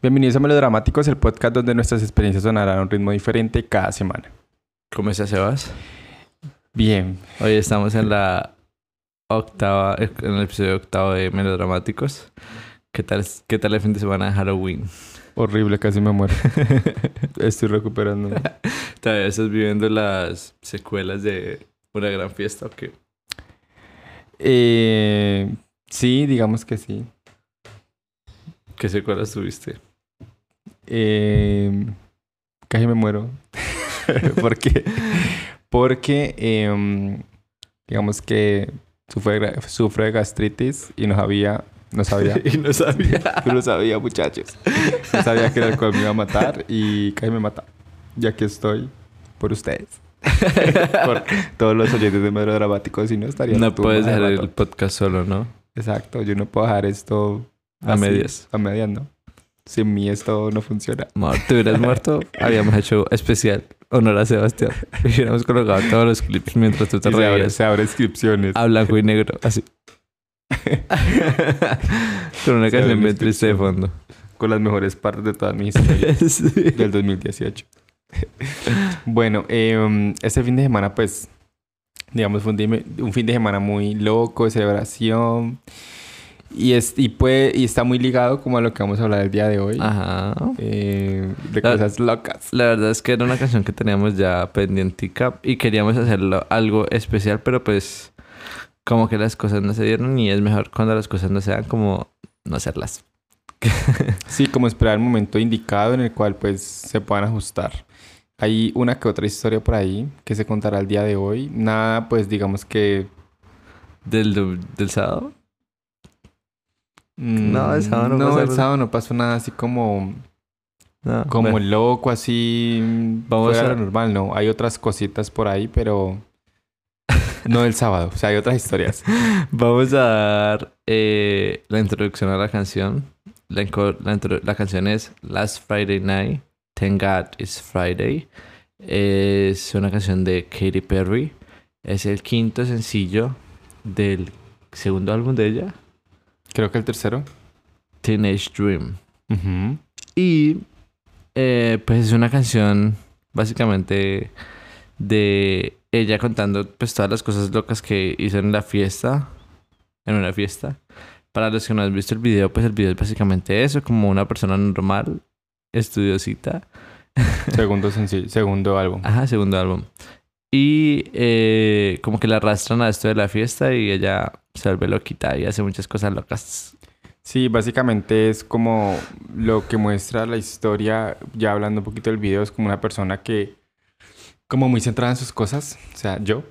Bienvenidos a Melodramáticos, el podcast donde nuestras experiencias sonarán a un ritmo diferente cada semana. ¿Cómo estás, Sebas? Bien. Hoy estamos en la octava, en el episodio octavo de Melodramáticos. ¿Qué tal, qué tal el fin de semana de Halloween? Horrible, casi me muero. Estoy recuperando. ¿Todavía estás viviendo las secuelas de una gran fiesta o qué? Eh, sí, digamos que sí. ¿Qué secuelas tuviste? Eh, casi me muero. ¿Por qué? Porque, em, digamos que sufre, sufre de gastritis y no sabía, no sabía, y no sabía. no sabía, muchachos. No sabía que el alcohol me iba a matar y casi me mata. Y aquí estoy por ustedes. por todos los oyentes de Melodramáticos, si no estaría No puedes dejar el podcast solo, ¿no? Exacto, yo no puedo dejar esto A así, medias. A medias, no. Sin mí esto no funciona. Amor, te hubieras muerto, habíamos hecho especial honor a Sebastián. Hubiéramos colocado todos los clips mientras tú te Y se, abre, reías. se abre inscripciones. A blanco y negro, así. Con una canción bien triste de fondo. con las mejores partes de todas mis historias Sí. del 2018. bueno, eh, este fin de semana, pues, digamos, fue un, un fin de semana muy loco, de celebración. Y, es, y, puede, y está muy ligado como a lo que vamos a hablar el día de hoy. Ajá. eh, de La- cosas locas. La verdad es que era una canción que teníamos ya pendientica y queríamos hacerlo algo especial, pero pues como que las cosas no se dieron y es mejor cuando las cosas no se dan como no hacerlas. Sí, como esperar el momento indicado en el cual, pues, se puedan ajustar. Hay una que otra historia por ahí que se contará el día de hoy. Nada, pues, digamos que... ¿Del, del sábado? Mm, No, el sábado no No, pasa el sábado no pasó nada así como... No, Como bueno. loco, así. Vamos fuera a- lo normal, no. Hay otras cositas por ahí, pero. No el sábado. O sea, hay otras historias. Vamos a dar eh, la introducción a la canción. La, la canción es Last Friday Night, Thank God It's Friday. Es una canción de Katy Perry. Es el quinto sencillo del segundo álbum de ella, Creo que el tercero. Teenage Dream. Y eh, pues es una canción básicamente de ella contando pues todas las cosas locas que hizo en la fiesta, en una fiesta. Para los que no han visto el video, pues el video es básicamente eso, como una persona normal, estudiosita. Segundo sencillo. Segundo álbum. Ajá, segundo álbum. Y eh, como que la arrastran a esto de la fiesta y ella se vuelve loquita y hace muchas cosas locas. Sí, básicamente es como lo que muestra la historia. Ya hablando un poquito del video, es como una persona que. Como muy centrada en sus cosas. O sea, yo.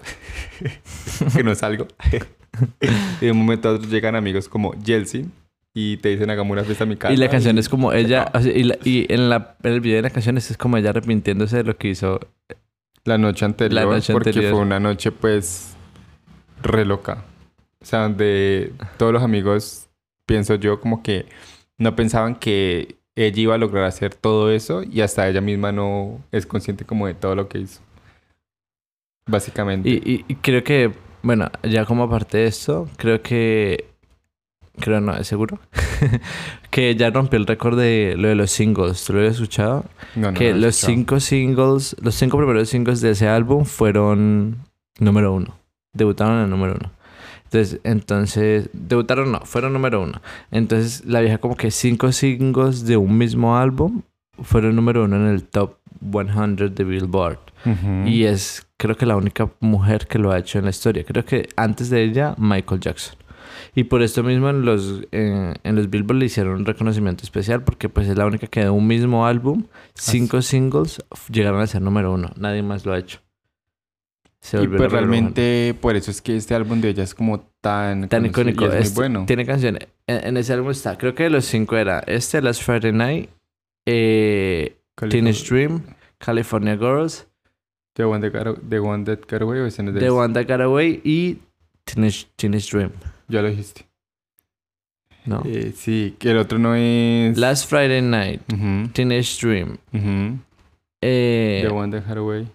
que no salgo. y de un momento a otro llegan amigos como Yeltsin. Y te dicen, hagamos una fiesta a mi casa. Y la canción es como ella, o sea, y, la- y en, la, en el video de la canción es como ella arrepintiéndose de lo que hizo. La noche anterior, La noche porque anterior. fue una noche pues re loca. O sea, donde todos los amigos, pienso yo, como que no pensaban que ella iba a lograr hacer todo eso y hasta ella misma no es consciente como de todo lo que hizo. Básicamente. Y, y- y creo que, bueno, ya como aparte de esto, creo que, creo no, es seguro, que ya rompió el récord de lo de los singles. ¿Tú lo habías escuchado? No, no, que no los escuchado. cinco singles, los cinco primeros singles de ese álbum fueron número uno. Debutaron en el número uno. Entonces, entonces, debutaron no, fueron número uno. Entonces, la vieja como que cinco singles de un mismo álbum fueron número uno en el top 100 de Billboard. Y es, creo que la única mujer que lo ha hecho en la historia. Creo que antes de ella, Michael Jackson. Y por esto mismo en los, eh, en los Billboard le hicieron un reconocimiento especial porque pues es la única que de un mismo álbum, cinco singles llegaron a ser número uno. Nadie más lo ha hecho. Se Y pues realmente por eso es que este álbum de ella es como tan... Tan icónico. Es muy Este- bueno. Tiene canciones. En, en ese álbum está, creo que de los cinco era este, Last Friday Night, eh, Teenage Dream, California Girls, The One That Got, The One That Got Away o The? One That Got Away y Teenage, Teenage Dream. Ya lo dijiste. ¿No? Eh, sí, que el otro no es... Last Friday Night, Teenage Dream, eh, The One That Got Away.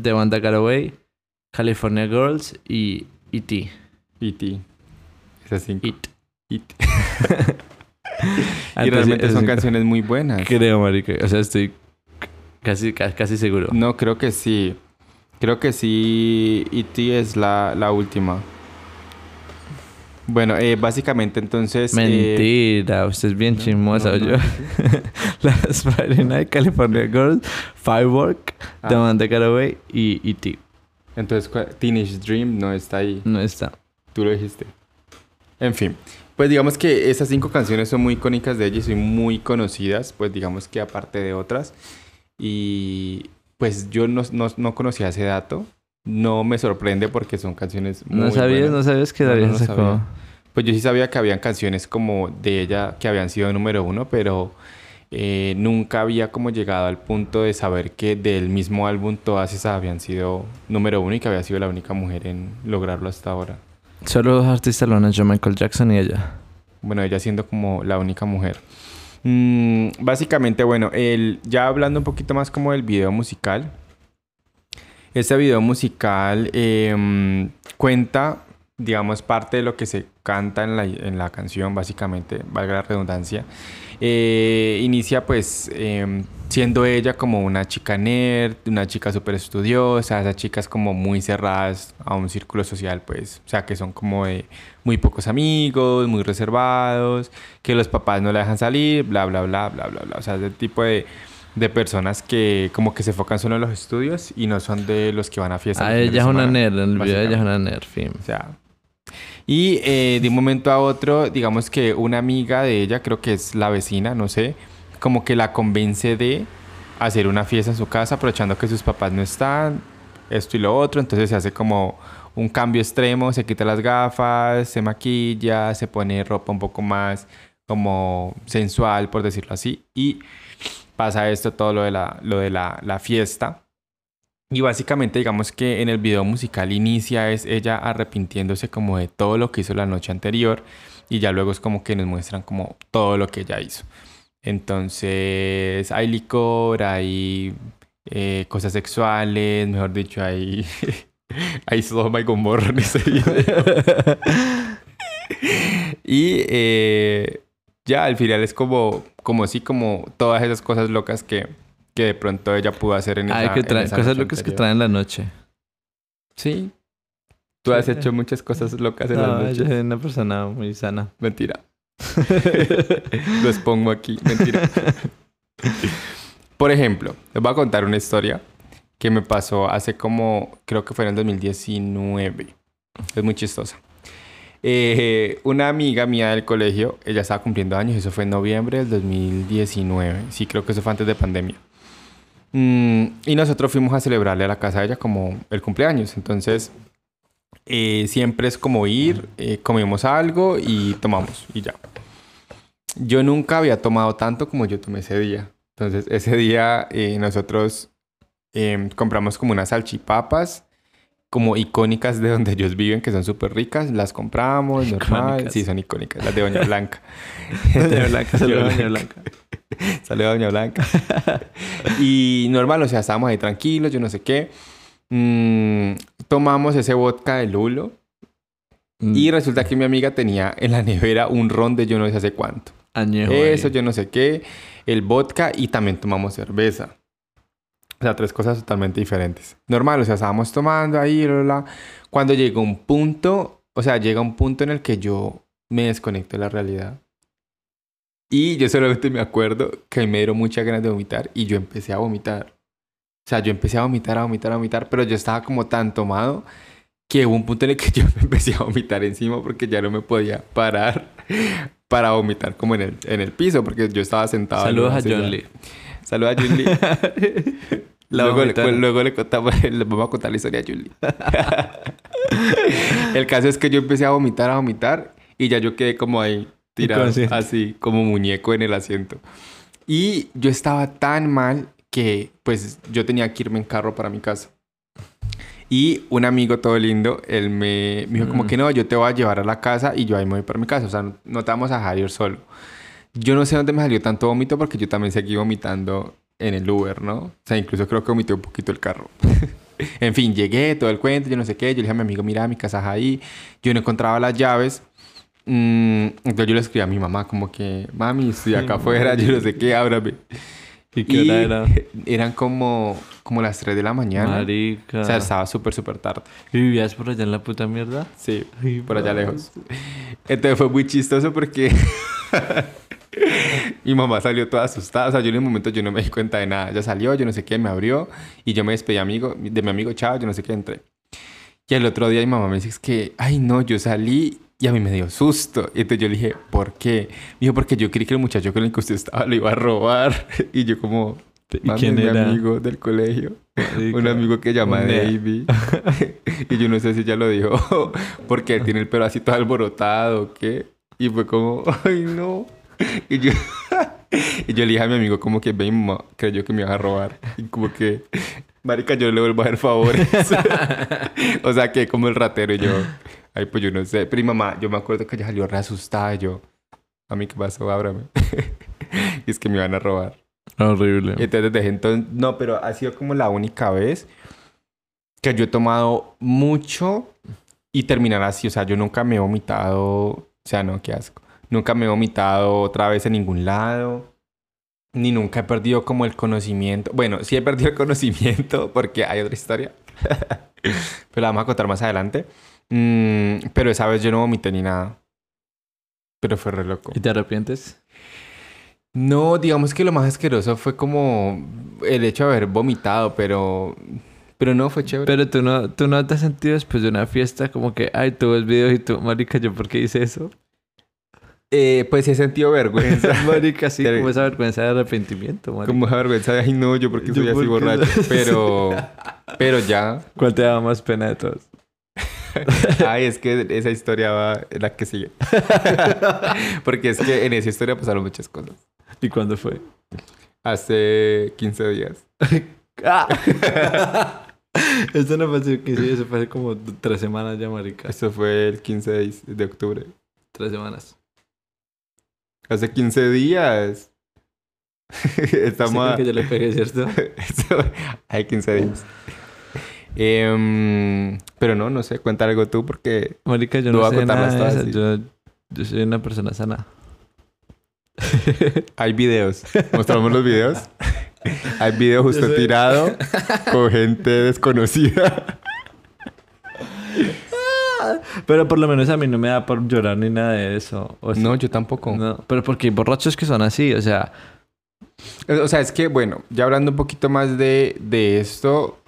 The One That Got Away, California Girls y E.T. E.T. Esas cinco. It. It. y realmente son canciones muy buenas. Creo, marica. O sea, estoy casi, casi seguro. No, creo que sí. Creo que sí. E.T. es la, la última. Bueno, eh, básicamente entonces... Eh, Mentira, usted es bien chismosa, yo. Las Friday Night California Girls, Firework, ah. The Man That Away y E.T. Entonces, Teenage Dream no está ahí. No está. Tú lo dijiste. En fin, pues digamos que esas cinco canciones son muy icónicas de ella y son muy conocidas, pues digamos que aparte de otras. Y pues yo no, no, conocía ese dato. No me sorprende porque son canciones muy ¿No sabías, ¿No sabías que Darío sacó? Pues yo sí sabía que habían canciones como de ella que habían sido número uno, pero eh, nunca había como llegado al punto de saber que del mismo álbum todas esas habían sido número uno y que había sido la única mujer en lograrlo hasta ahora. Solo dos artistas lo han hecho, Michael Jackson y ella. Bueno, ella siendo como la única mujer. Mm, básicamente, bueno, el, ya hablando un poquito más como del video musical. Este video musical em, cuenta, digamos, parte de lo que se canta en la, en la canción, básicamente, valga la redundancia. Eh, inicia pues em, siendo ella como una chica nerd, una chica súper estudiosa, esas chicas como muy cerradas a un círculo social, pues, o sea, que son como de muy pocos amigos, muy reservados, que los papás no le dejan salir, bla, bla, bla, bla, bla, bla. O sea, ese tipo de, de personas que como que se enfocan solo en los estudios y no son de los que van a fiestas. Ah, ella es una nerd, en el video ella es una nerd, fin. O sea, y eh, de un momento a otro, digamos que una amiga de ella, creo que es la vecina, no sé, como que la convence de hacer una fiesta en su casa, aprovechando que sus papás no están, esto y lo otro, entonces se hace como un cambio extremo, se quita las gafas, se maquilla, se pone ropa un poco más como sensual, por decirlo así, y pasa esto todo lo de la, lo de la, la fiesta. Y básicamente digamos que en el video musical inicia es ella arrepintiéndose como de todo lo que hizo la noche anterior y ya luego es como que nos muestran como todo lo que ella hizo. Entonces hay licor, hay eh, cosas sexuales, mejor dicho, hay, hay Sodoma y Gomorra en ese video. y eh, ya al final es como, como así, como todas esas cosas locas que que de pronto ella pudo hacer en esa, que trae, cosas locas que traen la noche. Sí. Tú has hecho muchas cosas locas en la noche. Yo soy una persona muy sana. Mentira. Lo expongo aquí. Mentira. Por ejemplo, les voy a contar una historia que me pasó hace como, creo que fue en el 2019. Es muy chistosa. Eh, una amiga mía del colegio, ella estaba cumpliendo años, eso fue en noviembre del 2019. Sí, creo que eso fue antes de pandemia. Mm, y nosotros fuimos a celebrarle a la casa de ella como el cumpleaños. Entonces, eh, siempre es como ir, eh, comimos algo y tomamos y ya. Yo nunca había tomado tanto como yo tomé ese día. Entonces, ese día eh, nosotros em, compramos como unas salchipapas como icónicas de donde ellos viven, que son súper ricas. Las compramos, normal. Sí, son icónicas. Las de Doña Blanca. Doña Blanca, saludos Doña Blanca. Saludos a Doña Blanca. y normal, o sea, estábamos ahí tranquilos, yo no sé qué. Mm, tomamos ese vodka de Lulo. Mm. Y resulta que mi amiga tenía en la nevera un ron de yo no sé hace cuánto. Eso, yo no sé qué. El vodka y también tomamos cerveza. O sea, tres cosas totalmente diferentes. Normal, o sea, estábamos tomando ahí, bla, Cuando llega un punto, o sea, llega un punto en el que yo me desconecto de la realidad. Y yo solamente me acuerdo que me dieron muchas ganas de vomitar y yo empecé a vomitar. O sea, yo empecé a vomitar, a vomitar, a vomitar, pero yo estaba como tan tomado que hubo un punto en el que yo me empecé a vomitar encima porque ya no me podía parar para vomitar como en el, en el piso porque yo estaba sentado. Saludos a John Lee. Saludos a John Lee. luego, le, luego le, contamos, le vamos a contar la historia a Julie. el caso es que yo empecé a vomitar, a vomitar y ya yo quedé como ahí tirado así, como muñeco en el asiento. Y yo estaba tan mal que pues yo tenía que irme en carro para mi casa. Y un amigo todo lindo, él me, dijo como mm. que no, yo te voy a llevar a la casa y yo ahí me voy para mi casa. O sea, no, te vamos a dejar ir solo. Yo no sé dónde me salió tanto vómito porque yo también seguí vomitando en el Uber, ¿no? O sea, incluso creo que omitió un poquito el carro. en fin, llegué, todo el cuento, yo no sé qué. Yo le dije a mi amigo, mira, mi casa es ahí. Yo no encontraba las llaves. Mm, entonces yo le escribí a mi mamá como que, mami, estoy acá afuera, yo no sé qué, ábrame. ¿Y qué hora era? Eran como, como las 3 de la mañana. Marica. O sea, estaba súper, súper tarde. ¿Y vivías por allá en la puta mierda? Sí, Ay, por allá lejos. Entonces fue muy chistoso porque mi mamá salió toda asustada. O sea, yo en el momento yo no me di cuenta de nada. Ella salió, yo no sé qué, me abrió y yo me despedí amigo, de mi amigo, chao, yo no sé qué, entré. Y el otro día mi mamá me dice es que, ay no, yo salí y a mí me dio susto. Y entonces yo le dije, ¿por qué? Me dijo, porque yo creí que el muchacho con el que usted estaba lo iba a robar. Y yo como, ¿Y "Mami, quién mi era? amigo del colegio. Marica. Un amigo que llama. Davey. y yo no sé si ya lo dijo porque él tiene el pelo así todo alborotado o qué. Y fue como, ay no. Y yo, y yo le dije a mi amigo como que mamá creyó que me iba a robar. Y como que, marica, yo le vuelvo a hacer favores. o sea que como el ratero y yo, ay pues yo no sé. Pero mi mamá, yo me acuerdo que ella salió re asustada y yo, a mí qué pasó, ábrame. y es que me iban a robar. Horrible. Y entonces desde entonces, no, pero ha sido como la única vez que yo he tomado mucho y terminar así. O sea, yo nunca me he vomitado, o sea, no, qué asco. Nunca me he vomitado otra vez en ningún lado. Ni nunca he perdido como el conocimiento. Bueno, sí he perdido el conocimiento porque hay otra historia. pero la vamos a contar más adelante. Mm, pero esa vez yo no vomité ni nada. Pero fue re loco. ¿Y te arrepientes? No, digamos que lo más asqueroso fue como el hecho de haber vomitado, pero pero no fue chévere. Pero tú no, tú no te has sentido después de una fiesta como que, ay, tú ves videos y tú, marica, ¿yo por qué hice eso? Eh, pues sí he sentido vergüenza. marica, sí, como esa vergüenza de arrepentimiento, marica. como esa vergüenza de ay no, yo porque Yo soy así porque- borracho. Pero pero ya. ¿Cuál te daba más pena de todos? Ay, es que esa historia va la que sigue. Porque es que en esa historia pasaron muchas cosas. ¿Y cuándo fue? Hace 15 días. ¡Ah! Esto no fue hace 15 días, eso fue hace como tres semanas ya, marica. Eso fue el 15 de, de octubre. Tres semanas. Hace 15 días. Estamos a- que yo le pegué, ¿cierto? Hay 15 días. Em, pero no, no sé, cuenta algo tú porque Marica, yo no vas a sé contarlas nada eso. Yo, yo soy una persona sana. hay videos. Mostramos los videos. Hay videos justo tirado con gente desconocida. Pero por lo menos a mí no me da por llorar ni nada de eso. O sea, No, yo tampoco. no, pero porque hay borrachos que son así, o sea, O sea, es que, bueno, ya hablando un poquito más de, de esto,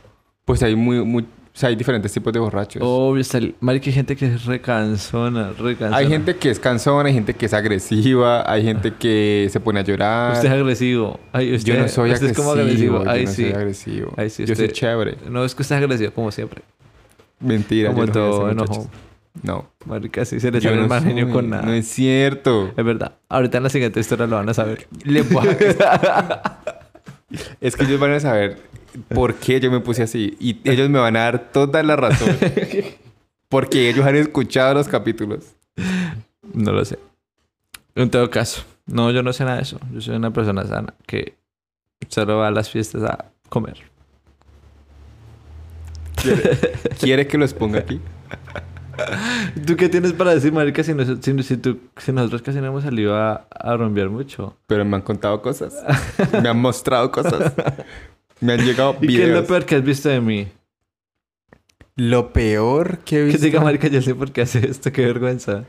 pues hay muy, muy, o sea, hay diferentes tipos de borrachos. obvio, está el- marica, hay gente que es recansona, recansona. Hay gente que es cansona, hay gente que es agresiva, hay gente que se pone a llorar. Usted es agresivo. Ay, usted, yo no soy usted agresivo. es como agresivo. yo Ay, no sí. soy agresivo. Ay, sí, yo soy usted- chévere. No, es que usted es agresivo como siempre. Mentira. como yo no todo enojo. No. Marica, sí se le sale no el mal genio con nada. No es cierto. Es verdad. Ahorita en la siguiente historia lo van a saber. Le voy a- es que ellos van a saber por qué yo me puse así. Y ellos me van a dar toda la razón. Porque ellos han escuchado los capítulos. No lo sé. En todo caso, no, yo no sé nada de eso. Yo soy una persona sana que solo va a las fiestas a comer. ¿Quiere, quiere que los ponga aquí? ¿Tú qué tienes para decir, marica, si, nos- si, si tú- si nosotros casi no hemos salido a, a rumbear mucho? Pero me han contado cosas. Me han mostrado cosas. Me han llegado ¿Y qué es lo videos. peor que has visto de mí? Lo peor que he Que visto. diga, marica, yo sé por qué hace esto, qué vergüenza.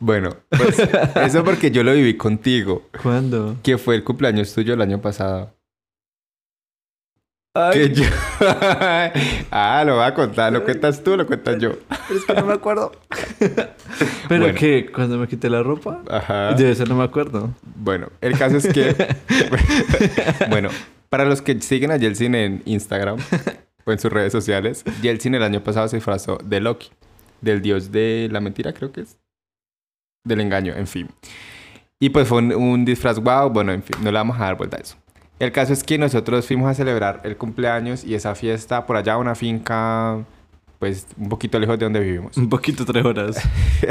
Bueno, pues eso porque yo lo viví contigo. ¿Cuándo? Que fue el cumpleaños tuyo el año pasado. Ay, Que yo... ah, lo voy a contar. ¿Lo cuentas tú o lo cuentas yo? es que no me acuerdo. ¿Pero Bueno. qué? ¿Cuando me quité la ropa? Ajá. De eso no me acuerdo. Bueno, el caso es que... bueno, para los que siguen a Yeltsin en Instagram o en sus redes sociales, Yeltsin el año pasado se disfrazó de Loki. Del dios de la mentira, creo que es. Del engaño, en fin. Y pues fue un, un disfraz wow. Bueno, en fin, no le vamos a dar vuelta a eso. El caso es que nosotros fuimos a celebrar el cumpleaños y esa fiesta por allá, una finca pues un poquito lejos de donde vivimos. Un poquito, tres horas.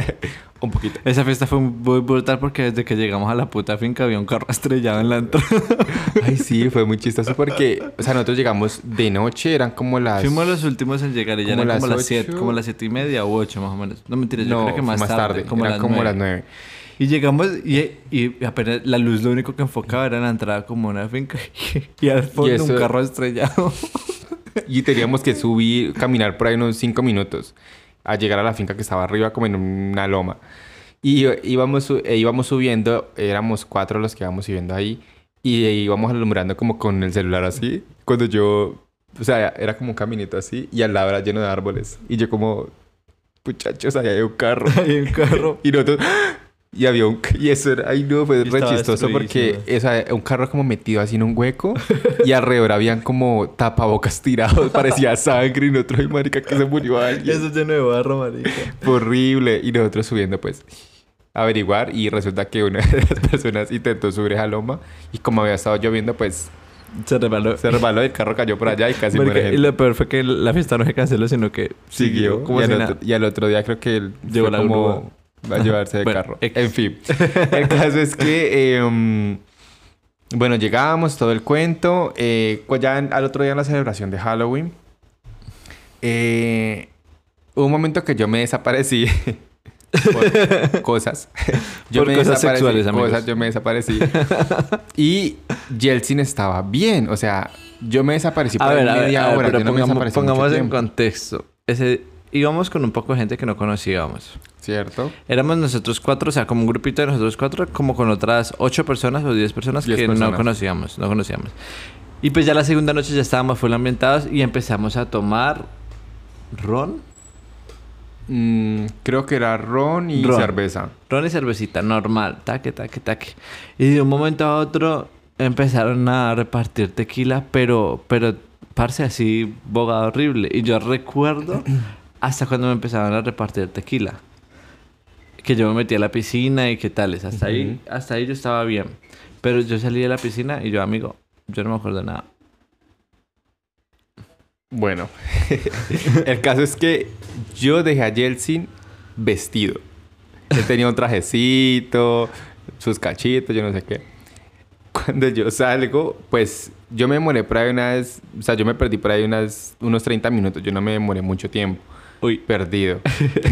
un poquito. Esa fiesta fue muy brutal porque desde que llegamos a la puta finca había un carro estrellado en la entrada. Ay, sí, fue muy chistoso porque, o sea, nosotros llegamos de noche, eran como las... Fuimos los últimos en llegar y ya Como eran como las siete, como las siete y media u ocho más o menos. No mentiras, yo no, creo que más, más tarde, como, eran las como las nueve. Y llegamos y, y apenas la luz lo único que enfocaba era la entrada como una finca y al fondo eso- un carro estrellado. Y teníamos que subir, caminar por ahí unos cinco minutos a llegar a la finca que estaba arriba, como en una loma. Y íbamos, e íbamos subiendo, éramos cuatro los que íbamos subiendo ahí, y íbamos alumbrando como con el celular así. Cuando yo, o sea, era como un caminito así, y al lado era lleno de árboles. Y yo, como, muchachos, allá hay un carro. Hay un carro. Y nosotros, y había un, y eso era, ay no, fue Y re chistoso porque sea, un carro como metido así en un hueco y alrededor habían como tapabocas tirados, parecía sangre y nosotros, ay marica, que se murió alguien. Eso es lleno de barro, marica. Horrible. Y nosotros subiendo, pues, a averiguar y resulta que una de las personas intentó subir esa loma y como había estado lloviendo, pues, Se rebaló. se resbaló y el carro cayó por allá y casi Marica, muere y gente. lo peor fue que la fiesta no se canceló, sino que Siguió. como y, al otro, y al otro día creo que él Llegó fue la como grúa. Va a llevarse de Bueno, carro. ex. En fin. El caso es que... eh, um, bueno, llegábamos, todo el cuento. Eh, pues ya en- al otro día en la celebración de Halloween... eh, hubo un momento que yo me desaparecí. por cosas. Por cosas desaparecí, sexuales, amigos. Cosas, yo me desaparecí. y Yeltsin estaba bien. O sea, yo me desaparecí por A ver, a ver, media a ver, hora. pero yo no me pongamos, desaparecí mucho pongamos en tiempo, contexto. Ese, íbamos con un poco de gente que no conocíamos. ¿Cierto? Éramos nosotros cuatro, o sea, como un grupito de nosotros cuatro, como con otras ocho personas o diez personas Diez que no personas. conocíamos, no conocíamos. Y pues ya la segunda noche ya estábamos full ambientados y empezamos a tomar ron. Mm, creo que era ron y Ron. cerveza. Ron y cervecita, normal, taque, taque, taque. Y de un momento a otro empezaron a repartir tequila, pero, pero, parce, así, bogado horrible. Y yo recuerdo hasta cuando me empezaron a repartir tequila. Que yo me metí a la piscina y qué tales. Hasta ahí, hasta ahí yo estaba bien. Pero yo salí de la piscina y yo, amigo, yo no me acuerdo de nada. Bueno, el caso es que yo dejé a Yeltsin vestido. Él tenía un trajecito, sus cachitos, yo no sé qué. Cuando yo salgo, pues yo me demoré por ahí unas... O sea, yo me perdí por ahí unas, unos 30 minutos. Yo no me demoré mucho tiempo. Uy, perdido.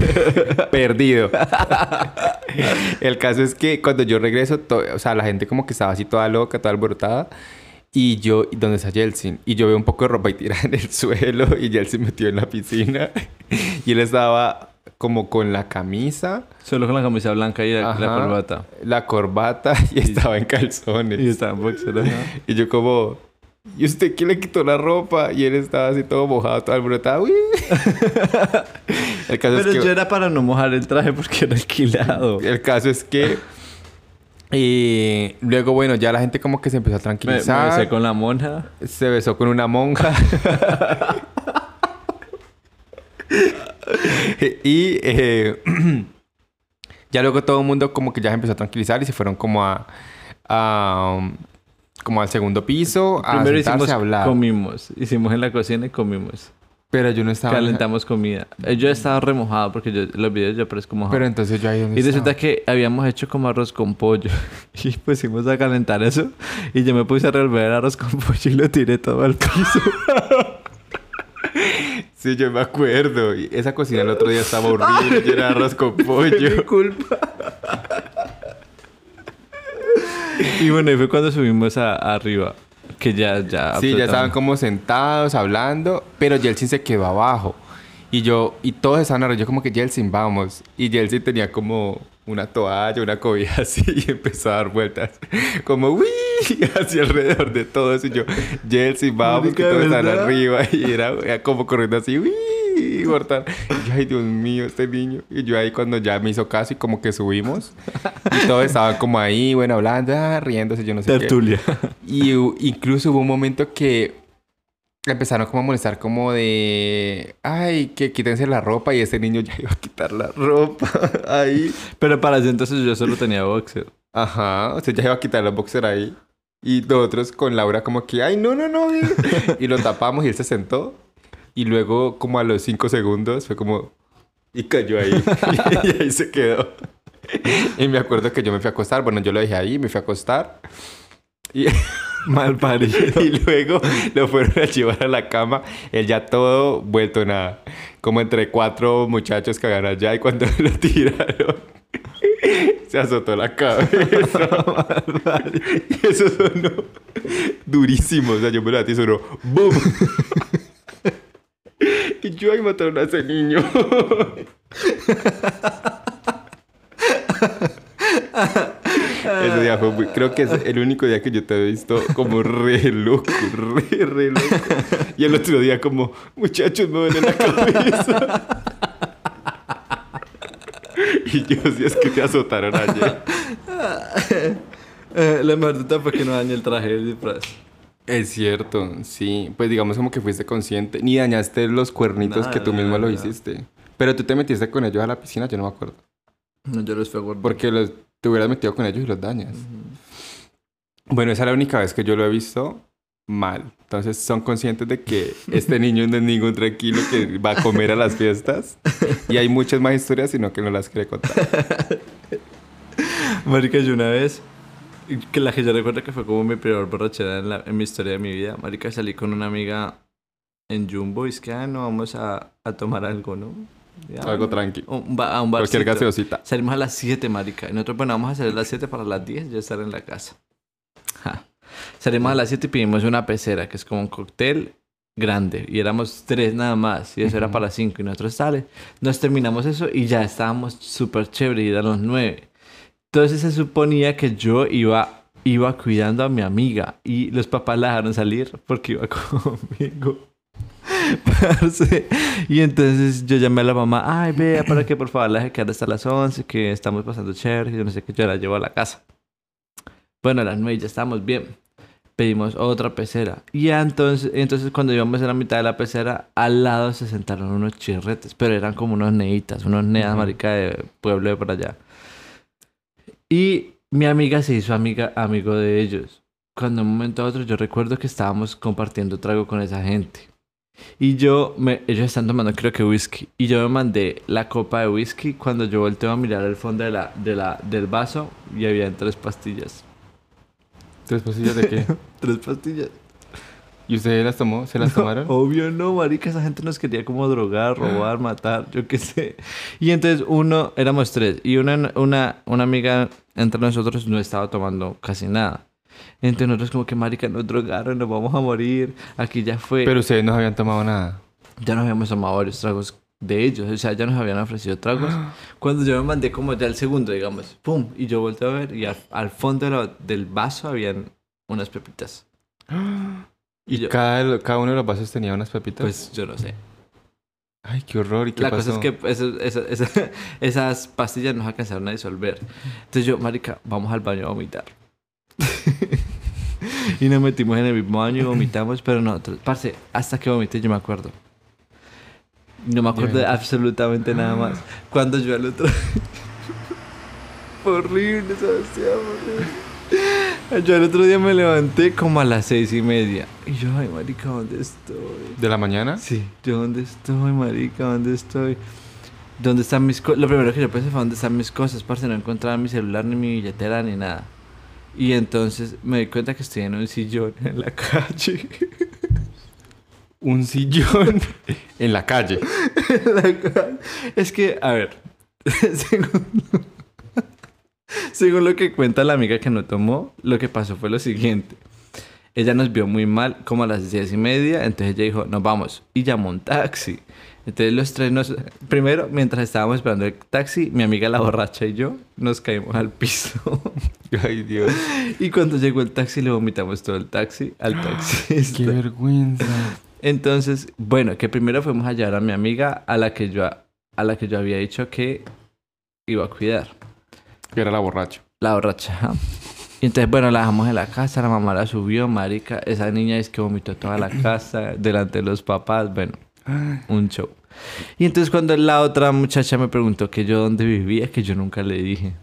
perdido. el caso es que cuando yo regreso, o sea, la gente como que estaba así toda loca, toda alborotada. Y yo, ¿y ¿dónde está Yeltsin? Y yo veo un poco de ropa y tirada en el suelo y Yeltsin metió en la piscina. y él estaba como con la camisa, Solo con la camisa blanca y la, corbata. la corbata y estaba en calzones. Y estaba en boxer, ajá. Y yo como, ¿y usted quién le quitó la ropa? Y él estaba así todo mojado, todo alborotado. El, caso Pero es que, yo era para no mojar el traje porque era alquilado. el caso es que... Y luego, bueno, ya la gente como que se empezó a Me, me tranquilizar. besé con la monja. Se besó con una monja. y eh, ya luego todo el mundo como que ya se empezó a tranquilizar y se fueron como a... a, um, como al segundo piso a Primero hicimos, a hablar. comimos. Hicimos en la cocina y comimos. Pero yo no estaba... Calentamos comida. Eh, Yo estaba remojado porque yo, los videos yo parezco mojado. Pero entonces yo ahí donde y resulta estaba? que habíamos hecho como arroz con pollo. Y pusimos a calentar eso. Y yo me puse a revolver el arroz con pollo y lo tiré todo al piso. Sí, yo me acuerdo. Y esa cocina el otro día estaba horrible. Yo era arroz con pollo. Mi culpa. y bueno, y fue cuando subimos a, arriba. Que ya, ya. Sí, ya estaban como sentados hablando, pero Yeltsin se quedó abajo. Y yo, y todos estaban arriba, yo como que Yeltsin, vamos. Y Yeltsin tenía como una toalla, una cobija así, y empezó a dar vueltas. Como, uy, hacia alrededor de todos. Y yo, Yeltsin, vamos, que todos están arriba. Y era como corriendo así, uy, Y yo, ay, Dios mío, este niño. Y yo ahí cuando ya me hizo caso y como que subimos. Y todos estaban como ahí, bueno, hablando, ah, riéndose, yo no sé qué. Tertulia. Y hu- incluso hubo un momento que empezaron como a molestar como de... Ay, que quítense la ropa y ese niño ya iba a quitar la ropa. Ahí. Pero para ese entonces yo solo tenía boxer. Ajá. O sea, ya iba a quitar los boxer ahí. Y nosotros con Laura como que... Ay, no, no, no. ve". y lo tapamos y él se sentó. Y luego, como a los cinco segundos, fue como... Y cayó ahí. y ahí se quedó. Y me acuerdo que yo me fui a acostar. Bueno, yo lo dejé ahí, me fui a acostar. Y, Mal parido. y luego lo fueron a llevar a la cama. Él ya todo vuelto nada. Como entre cuatro muchachos que hagan allá. Y cuando lo tiraron, se azotó la cabeza. y eso sonó durísimo. O sea, yo me lo batí y sonó ¡BOOM! Y yo ahí mataron a ese niño. Ese día fue creo que es el único día que yo te he visto como re loco, re, re loco. Y el otro día como, muchachos, me duele la cabeza. y yo, si es que te azotaron ayer. Eh, la nota fue que no dañé el traje del disfraz. Es cierto, sí. Pues digamos como que fuiste consciente. Ni dañaste los cuernitos Nada, que tú mismo lo hiciste. Pero tú te metiste con ellos a la piscina, yo no me acuerdo. No, yo los fui a guardar. Porque los, te hubieras metido con ellos y los dañas. Bueno, esa es la única vez que yo lo he visto mal. Entonces son conscientes de que este niño no es ningún tranquilo que va a comer a las fiestas. Y hay muchas más historias, sino que no las quiere contar. Marica, yo una vez, que la que yo recuerdo que fue como mi peor borrachera en, la- en mi historia de mi vida. Marica, salí con una amiga en Jumbo y es que, ah, no, vamos a, a tomar algo, ¿no? Ya, Algo tranquilo. un ba- a un. Cualquier gaseosita. Salimos a las 7, marica. Y nosotros, bueno, vamos a salir a las 7 para las 10 ya estar en la casa. Ja. Salimos a las 7 y pedimos una pecera, que es como un cóctel grande. Y éramos tres nada más. Y eso era para las 5. Y nosotros sale. Nos terminamos eso y ya estábamos súper chévere. Y eran los 9. Entonces se suponía que yo iba, iba cuidando a mi amiga. Y los papás la dejaron salir porque iba conmigo. Y entonces yo llamé a la mamá, ay, vea, para que por favor la deje quedar hasta las 11, que estamos pasando chévere, que yo no sé qué, yo la llevo a la casa. Bueno, a las 9 ya estábamos bien. Pedimos otra pecera. Y entonces, entonces cuando íbamos en la mitad de la pecera, al lado se sentaron unos chirretes, pero eran como unos neitas, unos neas, Ujú. marica, de pueblo de por allá. Y mi amiga se hizo amiga, amigo de ellos. Cuando de un momento a otro yo recuerdo que estábamos compartiendo trago con esa gente. Y yo, me, ellos están tomando creo que whisky. Y yo me mandé la copa de whisky cuando yo volteo a mirar el fondo de la, de la, del vaso y habían tres pastillas. ¿Tres pastillas de qué? Tres pastillas. ¿Y ustedes las tomó? ¿Se las tomaron? Obvio no, marica, esa gente nos quería como drogar, robar, matar, yo qué sé. Y entonces uno, éramos tres, y una, una, una amiga entre nosotros no estaba tomando casi nada. Entonces nosotros como que, marica, nos drogaron, nos vamos a morir, aquí ya fue. Pero ustedes no habían tomado nada. ya nos habíamos tomado varios tragos de ellos, o sea, ya nos habían ofrecido tragos. Cuando yo me mandé como ya el segundo, digamos, pum, y yo volteé a ver y al, al fondo de la- del vaso habían unas pepitas. ¿Y yo- cada, cada uno de los vasos tenía unas pepitas? Pues yo no sé. Ay, qué horror. ¿Y qué La pasó? cosa es que eso- eso- esa- esas pastillas nos alcanzaron a disolver. Entonces yo, marica, vamos al baño a vomitar. y nos metimos en el mismo baño y vomitamos, pero nosotros, parce, hasta que vomité yo me acuerdo. No me acuerdo de absolutamente nada más. Cuando yo al otro... Horrible, Sebastián, horrible. Yo al otro día me levanté como a las seis y media. Y yo, ay, marica, ¿dónde estoy? ¿De la mañana? Sí, yo dónde estoy, marica, dónde estoy. ¿Dónde están mis cosas? Lo primero que yo pensé fue dónde están mis cosas, parce, no encontraba mi celular, ni mi billetera, ni nada. Y entonces me di cuenta que estoy en un sillón en la calle. Un sillón en la calle. En la calle. Es que, a ver, según, según lo que cuenta la amiga que no tomó, lo que pasó fue lo siguiente. Ella nos vio muy mal, como a las diez y media, entonces ella dijo, nos vamos, y llamó un taxi. Entonces los tres nos... Primero, mientras estábamos esperando el taxi, mi amiga la borracha y yo nos caímos al piso. Ay, Dios. y cuando llegó el taxi, le vomitamos todo el taxi al taxista. Qué vergüenza. Entonces, bueno, que primero fuimos a llevar a mi amiga a la que yo, a la que yo había dicho que iba a cuidar. Que era la borracha. La borracha. ajá. Y entonces, bueno, la dejamos en la casa, la mamá la subió, marica. Esa niña es que vomitó toda la casa delante de los papás, bueno, un show. Y entonces cuando la otra muchacha me preguntó que yo dónde vivía, que yo nunca le dije.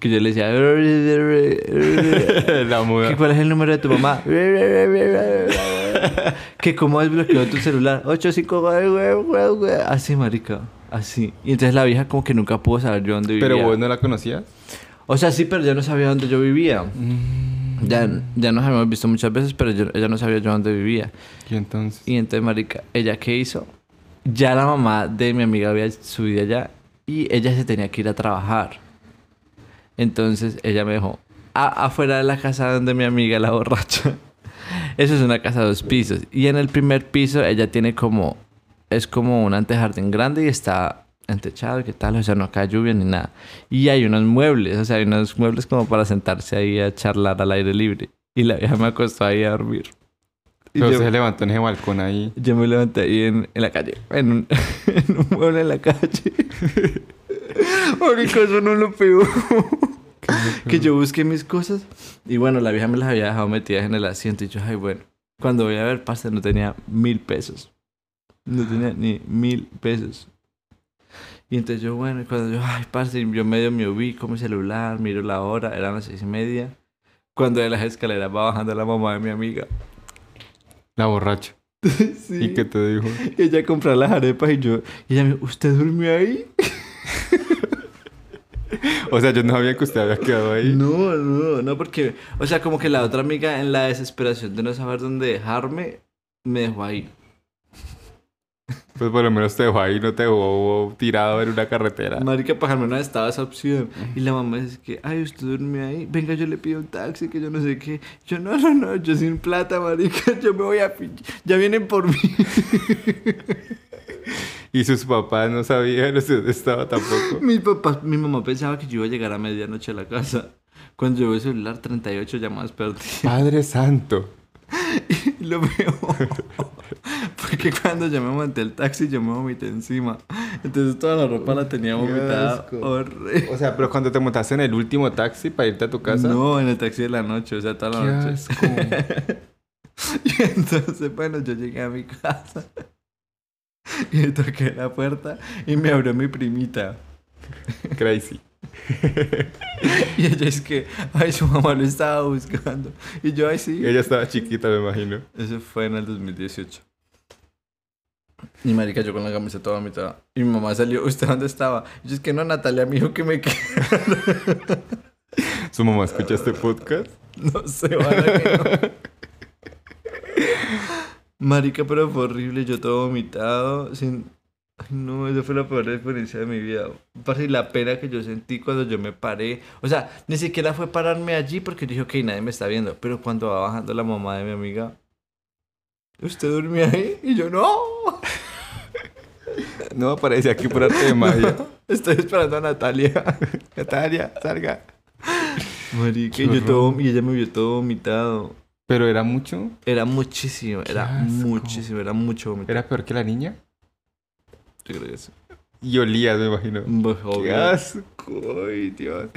Que yo le decía... La muda. ¿Que ¿Cuál es el número de tu mamá? que cómo desbloqueó tu celular. 85... Así, marica. Así. Y entonces la vieja como que nunca pudo saber yo dónde vivía. Pero vos no la conocías. O sea, sí, pero yo no sabía dónde yo vivía. Ya, ya nos habíamos visto muchas veces, pero yo- ella no sabía yo dónde vivía. Y entonces. Y entonces, marica, ¿ella qué hizo? Ya la mamá de mi amiga había subido allá y ella se tenía que ir a trabajar. Entonces, ella me dejó a- afuera de la casa donde mi amiga, la borracha. Eso es una casa de dos pisos. Y en el primer piso ella tiene como... Es como un antejardín grande y está entechado y qué tal. O sea, no cae lluvia ni nada. Y hay unos muebles. O sea, hay unos muebles como para sentarse ahí a charlar al aire libre. Y la vieja me acostó ahí a dormir. Y Pero yo- se levantó en ese balcón ahí. yo me levanté ahí en, en la calle, en un, en un mueble en la calle. Marica, eso no lo peor. que yo busqué mis cosas y bueno, la vieja me las había dejado metidas en el asiento y yo, ay, bueno. Cuando voy a ver, pasta, no tenía mil pesos. No tenía ni mil pesos. Y entonces yo, bueno, y cuando yo, ay, parce, yo medio me ubico mi celular, miro la hora, eran las seis y media. Cuando de las escaleras va bajando la mamá de mi amiga. La borracha. Sí. ¿Y qué te dijo? Ella compró las arepas y yo... Y ella me dijo, ¿usted durmió ahí? O sea, yo no sabía que usted había quedado ahí. No, no, no, porque... O sea, como que la otra amiga en la desesperación de no saber dónde dejarme, me dejó ahí. Pues por lo menos te dejó ahí, no te dejó tirado en una carretera. Marica, para no estaba esa opción. Y la mamá dice que, ay, usted durmió ahí. Venga, yo le pido un taxi, que yo no sé qué. Yo, no, no, no, yo sin plata, marica, yo me voy a... Ya vienen por mí. Y sus papás no sabían dónde estaba tampoco. mi papá, mi mamá pensaba que yo iba a llegar a medianoche a la casa. Cuando llevo el celular, 38 llamadas perdidas. Padre santo. Y lo peor fue que cuando yo me monté el taxi yo me vomité encima. Entonces toda la ropa la tenía vomitada. horrible. O sea, pero cuando te montaste en el último taxi para irte a tu casa. No, en el taxi de la noche, o sea, toda la noche. asco. Y entonces, bueno, yo llegué a mi casa y toqué la puerta y me abrió mi primita. Crazy. Y ella es que, ay, su mamá lo estaba buscando. Y yo, ay, sí. Ella estaba chiquita, me imagino. Eso fue en el 2018. Y marica, yo con la camisa toda mitad. Y mi mamá salió, ¿usted dónde estaba? Y yo es que no, Natalia me dijo que me quedé. ¿Su mamá escucha este podcast? No sé, vale que no. Marica, pero fue horrible, yo todo vomitado, sin... No, esa fue la peor experiencia de mi vida. Parce, la pena que yo sentí cuando yo me paré. O sea, ni siquiera fue pararme allí porque dije, ok, nadie me está viendo. Pero cuando va bajando la mamá de mi amiga, ¿usted durmió ahí? Y yo, no. No, aparece aquí por arte de magia. Estoy esperando a Natalia. Natalia, salga. Marica, y, yo todo, y ella me vio todo vomitado. Pero era mucho. Era muchísimo, era asco. muchísimo, era mucho vomitado. Era peor que la niña. Yo creo que sí. Y olías, me imagino. Qué asco, ay, Dios.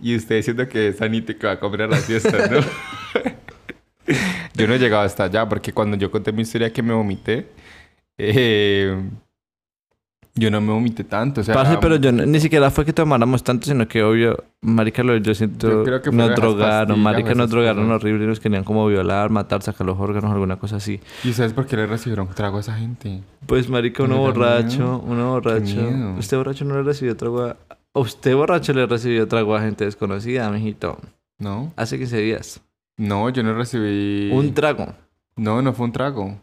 Y usted diciendo que es Anita que va a comer a las fiestas, ¿no? yo no he llegado hasta allá porque cuando yo conté mi historia que me vomité, eh, yo no me vomité tanto. O sea, Parce, pero yo no- ni siquiera fue que tomáramos tanto, sino que obvio, marica, lo, yo siento, Yo creo que nos drogaron, marica, nos drogaron cosas. horrible, nos querían como violar, matar, sacar los órganos, alguna cosa así. ¿Y sabes por qué le recibieron trago a esa gente? Pues, marica, uno borracho, uno borracho. Usted borracho no le recibió trago a... a Usted borracho le recibió trago a gente desconocida, mijito. ¿No? Hace 15 días. No, yo no recibí... Un trago. No, no fue un trago.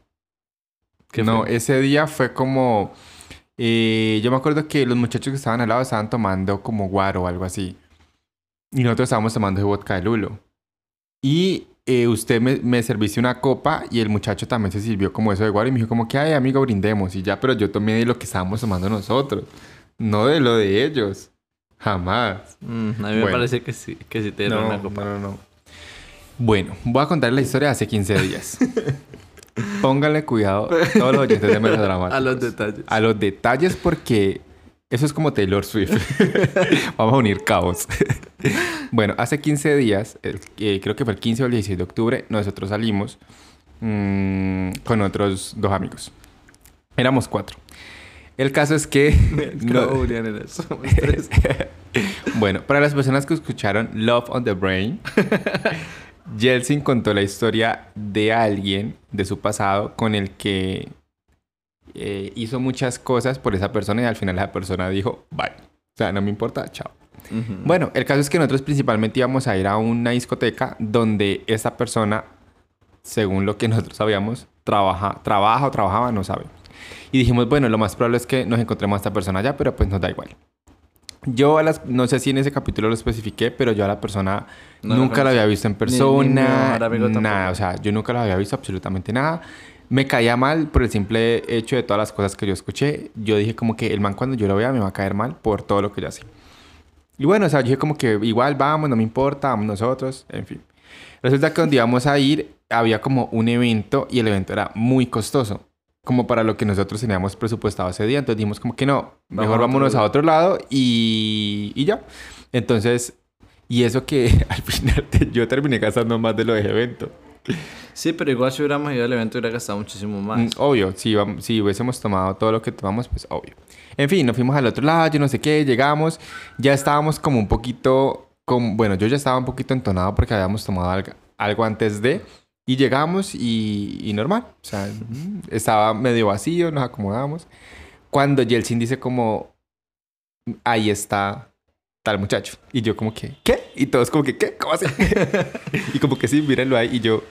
¿Qué no, fue? ese día fue como... eh, yo me acuerdo que los muchachos que estaban al lado estaban tomando como guaro o algo así. Y nosotros estábamos tomando de vodka de lulo. Y eh, usted me, me serviste una copa y el muchacho también se sirvió como eso de guaro y me dijo como que, ay, amigo, brindemos. Y ya, pero yo tomé de lo que estábamos tomando nosotros. No de lo de ellos. Jamás. Mm, a mí me Bueno. parece que sí, que sí te dieron una copa. no, no. Bueno, voy a contar la historia de hace 15 días. Pónganle cuidado todos los oyentes de Melodramáticos. A los detalles. A los detalles porque eso es como Taylor Swift. Vamos a unir cabos. bueno, hace 15 días, el- eh, creo que fue el 15 o el 16 de octubre, nosotros salimos mm, con otros dos amigos. Éramos cuatro. El caso es que... No, no- Julián, en eso. Bueno, para las personas que escucharon Love on the Brain, Yeltsin contó la historia de alguien de su pasado con el que eh, hizo muchas cosas por esa persona y al final esa persona dijo, bye. O sea, no me importa, chao. Bueno, el caso es que nosotros principalmente íbamos a ir a una discoteca donde esta persona, según lo que nosotros sabíamos, trabaja, trabaja o trabajaba, no sabe. Y dijimos, bueno, lo más probable es que nos encontremos a esta persona allá, pero pues nos da igual. Yo a las, no sé si en ese capítulo lo especifiqué, pero yo a la persona No nunca la había visto en Ni- ni persona, amigo tampoco. nada, o sea, yo nunca la había visto absolutamente nada. Me caía mal por el simple hecho de todas las cosas que yo escuché. Yo dije como que el man cuando yo lo vea me va a caer mal por todo lo que yo hace. Y bueno, o sea, yo dije como que igual vamos, no me importa, vamos nosotros, en fin. Resulta que donde íbamos a ir había como un evento y el evento era muy costoso, como para lo que nosotros teníamos presupuestado ese día. Entonces dijimos como que no, Vamos mejor otro vámonos a otro lado y, y ya. Entonces, y eso que al final yo terminé gastando más de lo de ese evento. Sí, pero igual si hubiéramos ido al evento hubiera gastado muchísimo más. Mm, obvio, si, si hubiésemos tomado todo lo que tomamos, pues obvio. En fin, nos fuimos al otro lado, yo no sé qué, llegamos, ya estábamos como un poquito, como, bueno, yo ya estaba un poquito entonado porque habíamos tomado algo, algo antes de, y llegamos y, y normal, o sea, estaba medio vacío, nos acomodamos. Cuando Yeltsin dice como, ahí está tal muchacho, y yo como que, ¿qué? Y todos como que, ¿qué? ¿Cómo así? y como que sí, mírenlo ahí, y yo...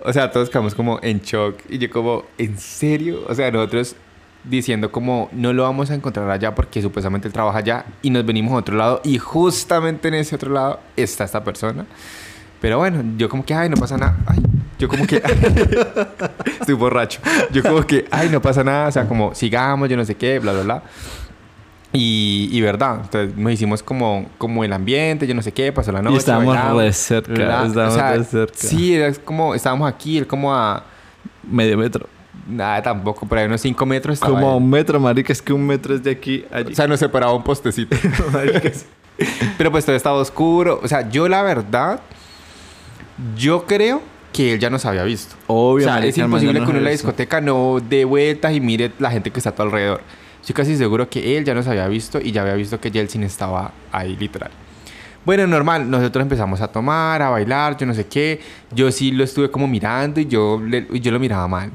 O sea, todos quedamos como en shock. Y yo como, ¿en serio? O sea, nosotros diciendo como, no lo vamos a encontrar allá porque supuestamente él trabaja allá. Y nos venimos a otro lado. Y justamente en ese otro lado está esta persona. Pero bueno, yo como que, ay, no pasa nada. Ay, yo como que... Estoy borracho. Yo como que, ay, no pasa nada. O sea, como, sigamos, yo no sé qué, bla, bla, bla. Y, y verdad, entonces nos hicimos como, como el ambiente, yo no sé qué, pasó la noche. y estábamos re cerca. Estábamos o sea, cerca. Sí, era como, estábamos aquí, él como a, Medio metro. nada tampoco, por ahí unos 5 metros Como a un metro, marica. Es que un metro es de aquí a allí. O sea, nos separaba un postecito. Pero pues todo estaba oscuro. O sea, yo la verdad, yo creo que él ya nos había visto. Obvio, o sea, es imposible que uno en la discoteca no dé vueltas y mire la gente que está a tu alrededor. Estoy casi seguro que él ya nos había visto y ya había visto que Yeltsin estaba ahí, literal. Bueno, normal, nosotros empezamos a tomar, a bailar, yo no sé qué. Yo sí lo estuve como mirando y yo, le- y yo lo miraba mal.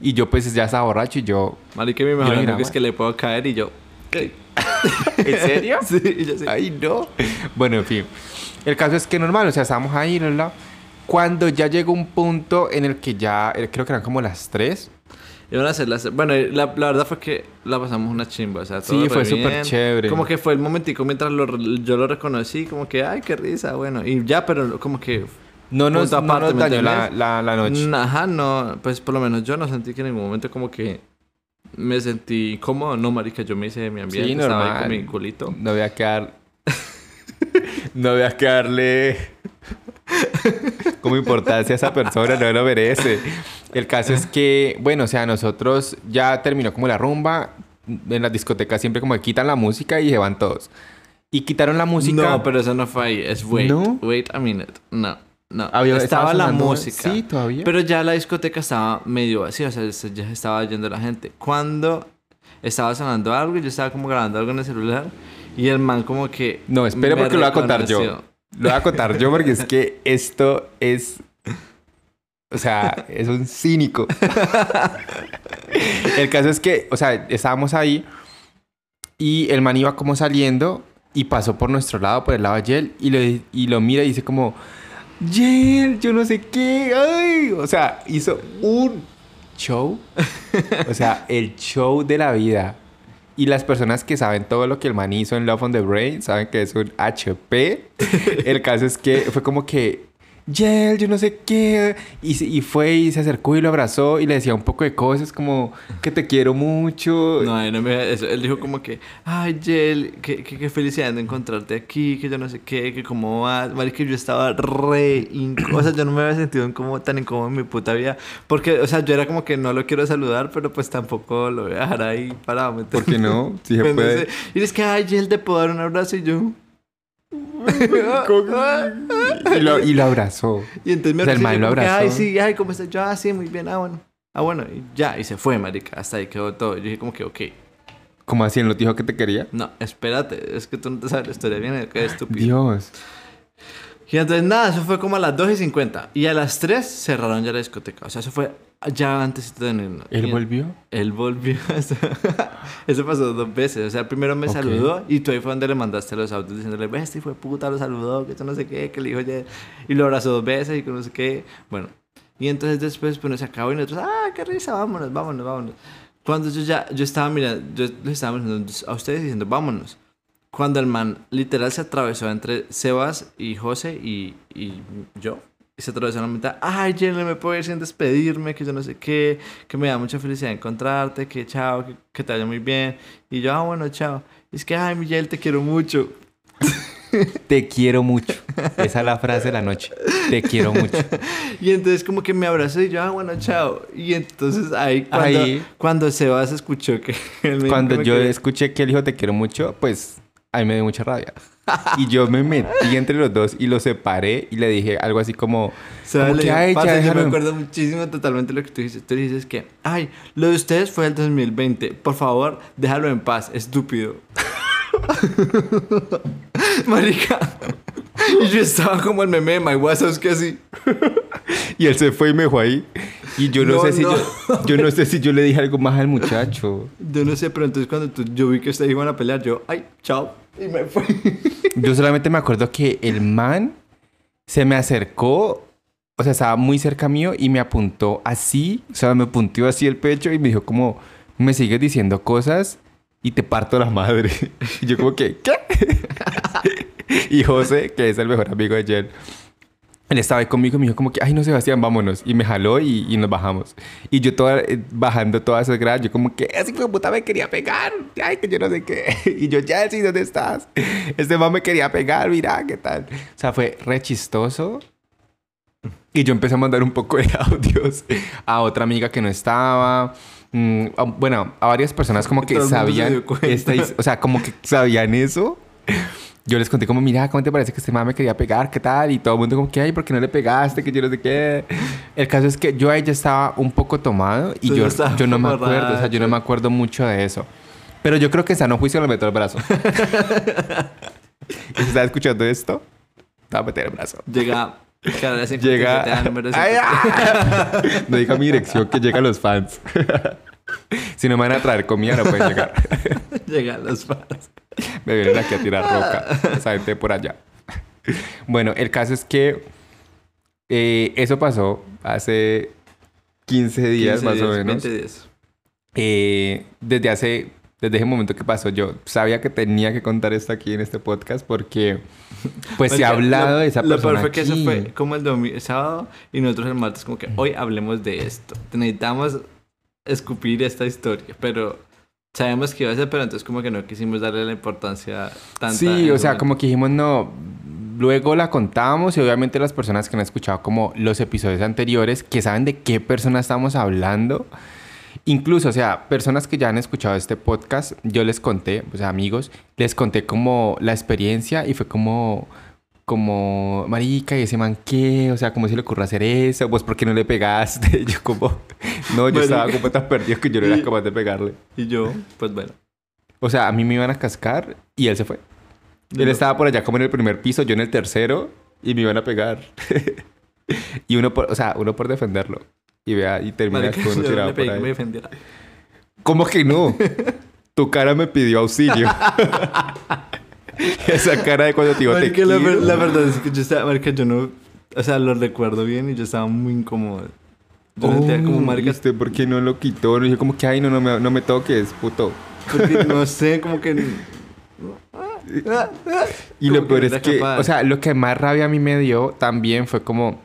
Y yo pues ya estaba borracho y yo... Marica, mi mejor amigo es que le puedo caer y yo... ¿Qué? ¿En serio? sí, yo sí. Ay, no. Bueno, en fin. El caso es que normal, o sea, estábamos ahí, bla. Cuando ya llegó un punto en el que ya, eh, creo que eran como las 3. Iban a hacer las... Bueno, la, la verdad fue que la pasamos una chimba, o sea, todo Sí, fue súper chévere. Como que fue el momentico mientras lo- yo lo reconocí, como que, ay, qué risa, bueno. Y ya, pero como que... No nos, no aparte, nos ¿me dañó la, la, la noche. Ajá, no, pues por lo menos yo no sentí que en ningún momento como que me sentí cómodo. No, marica, yo me hice de mi ambiente, Sí, estaba ahí normal. con mi culito. No voy a quedar... no voy a quedarle... como importancia a esa persona, no lo merece. El caso es que, bueno, o sea, nosotros ya terminó como la rumba. En las discotecas siempre como que quitan la música y se van todos. Y quitaron la música. No, pero eso no fue ahí, es wait, ¿No? wait a minute. No, no. Había- estaba estaba la música. Sí, todavía. Pero ya la discoteca estaba medio vacía, o sea, se- ya estaba yendo la gente. Cuando estaba sonando algo, yo estaba como grabando algo en el celular y el man como que... No, espere porque lo voy a contar yo. Lo voy a contar yo porque es que esto es. O sea, es un cínico. el caso es que, o sea, estábamos ahí y el man iba como saliendo y pasó por nuestro lado, por el lado de Yel, y lo, y lo mira y dice como, Yel, yo no sé qué, ay. O sea, hizo un show. O sea, el show de la vida. Y las personas que saben todo lo que el man hizo en Love on the Brain saben que es un HP. el caso es que fue como que, Yel, yo no sé qué. Y, y fue y se acercó y lo abrazó y le decía un poco de cosas como que te quiero mucho. No, él, no me- eso, él dijo como que, ay, Jel, qué, qué, qué felicidad de encontrarte aquí, que yo no sé qué, que cómo vas. Marica, yo estaba re incómodo, o sea, yo no me había sentido incómodo, tan incómodo en mi puta vida. Porque, o sea, yo era como que no lo quiero saludar, pero pues tampoco lo voy a dejar ahí parado. ¿me ¿Por qué no? Si se Pues, puede. Y es que, ay, Jel, te puedo dar un abrazo y yo... Y lo, y lo abrazó. Y entonces me O sea, el man lo abrazó. Ay, sí, ay, ¿cómo estás? Yo, ah, sí, muy bien, ah, bueno. Ah, bueno, y ya, y se fue, marica, hasta ahí quedó todo. Yo dije como que, ok, ¿Cómo así? ¿En lo dijo que te quería? No, espérate, es que tú no te sabes la historia bien, qué estúpido. Dios. Y entonces nada, eso fue como a las 2 y 50. Y a las 3 cerraron ya la discoteca. O sea, eso fue ya antes de irnos. ¿Él volvió? Él volvió. Eso, pasó dos veces. O sea, primero me Ok. saludó y tú ahí fue donde le mandaste los audios diciéndole, ves, este de puta lo saludó, que esto no sé qué, que le dijo ya. Y lo abrazó dos veces y que no sé qué. Bueno. Y entonces después, pues se acabó y nosotros, ah, qué risa, vámonos, vámonos, vámonos. Cuando yo ya, yo estaba mirando, yo le estaba mirando a ustedes diciendo, vámonos. Cuando el man literal se atravesó entre Sebas y José y, y yo. Y se atravesó en la mitad. Ay, Jen, no me puedo ir sin despedirme, que yo no sé qué, que me da mucha felicidad encontrarte, que chao, que, que te vaya muy bien. Y yo, ah, bueno, chao. Y es que, ay, Miguel, te quiero mucho. Te quiero mucho. Esa es la frase de la noche. Te quiero mucho. Y entonces como que me abrazó y yo, ah, bueno, chao. Y entonces ahí cuando, Ahí. cuando Sebas escuchó que él me dijo Cuando yo escuché que él dijo te quiero mucho, pues a mí me dio mucha rabia. Y yo me metí entre los dos y los separé y le dije algo así como... Como que, "Ay, ya "Parce, yo me acuerdo muchísimo totalmente lo que tú dices. Tú dices que, ay, lo de ustedes fue el 2020. Por favor, déjalo en paz, estúpido. Marica. Y yo estaba como el meme de My Wazowski así. Y él se fue y me dejó ahí. Y yo no, No, sé si no. yo... Yo no sé si yo le dije algo más al muchacho. Yo no sé, pero entonces cuando tú- yo vi que ustedes iban a pelear, yo, ay, chao. Y me fui. Yo solamente me acuerdo que el man se me acercó, o sea, estaba muy cerca mío y me apuntó así, o sea, me apuntó así el pecho y me dijo como, me sigues diciendo cosas y te parto la madre. Y yo como que, ¿qué? y José, que es el mejor amigo de Jen, él estaba ahí conmigo y me dijo como que, ay no Sebastián, vámonos. Y me jaló y, y nos bajamos. Y yo toda, eh, bajando todas esas gradas, yo como que, ese hijo puta me quería pegar. Ay, que yo no sé qué. Y yo, Jessy, ¿dónde estás? Este man me quería pegar, mira, ¿qué tal? O sea, fue re chistoso. Y yo empecé a mandar un poco de audios a otra amiga que no estaba. Mm, a- bueno, a varias personas como que sabían esta o sea, como que sabían eso. Yo les conté como, mira, ¿cómo te parece que este man me quería pegar? ¿Qué tal? Y todo el mundo como que, ay, ¿por qué no le pegaste? Que yo no sé qué. El caso es que yo ahí ya estaba un poco tomado y yo, yo no me acuerdo, o sea, yo no me acuerdo mucho de eso. Pero yo creo que en sano juicio le meto el brazo. ¿Y si estás escuchando esto? Te va a meter el brazo. Llega. Llega. Ay, ah. No diga mi dirección que llegan los fans. si no me van a traer comida, no pueden llegar. Llegan los fans. Me vienen aquí a tirar roca. Esa gente por allá. Bueno, el caso es que eh, eso pasó hace 15 días 15 más o menos. 20 días. Eh, desde hace, desde ese momento que pasó, yo sabía que tenía que contar esto aquí en este podcast porque pues se ha hablado lo- de esa Lo persona peor fue que eso fue como el, domi- el sábado y nosotros el martes como que hoy hablemos de esto. Necesitamos escupir esta historia, pero sabemos que iba a ser, pero entonces como que no quisimos darle la importancia tanta. Sí, o sea, momento. como que dijimos, no, luego la contamos y obviamente las personas que han escuchado como los episodios anteriores, que saben de qué persona estamos hablando, incluso, o sea, personas que ya han escuchado este podcast, yo les conté, o sea, amigos, les conté como la experiencia y fue como, como, marica, ¿y ese man qué? O sea, ¿cómo se le ocurre hacer eso? Pues, ¿por qué no le pegaste? Yo como, no, yo estaba como tan perdido que yo no era capaz de pegarle. Y yo, pues bueno. O sea, a mí me iban a cascar y él se fue. Él No. estaba por allá como en el primer piso, yo en el tercero y me iban a pegar. y uno por, o sea, uno por defenderlo. Y vea, y termina con uno tirado le por pedí que me ahí. defendiera. ¿Cómo que no? tu cara me pidió auxilio. Esa cara de cuando te digo te Marica, la, quiero. la verdad es que yo estaba, marica, yo no, o sea, lo recuerdo bien y yo estaba muy incómodo. Yo sentía como, Oh, marica, ¿viste por qué no lo quitó? No, yo como que, ay, no, no me, no me toques, puto. porque no sé, como que... Y Como lo peor es que, capaz. o sea, lo que más rabia a mí me dio también fue como,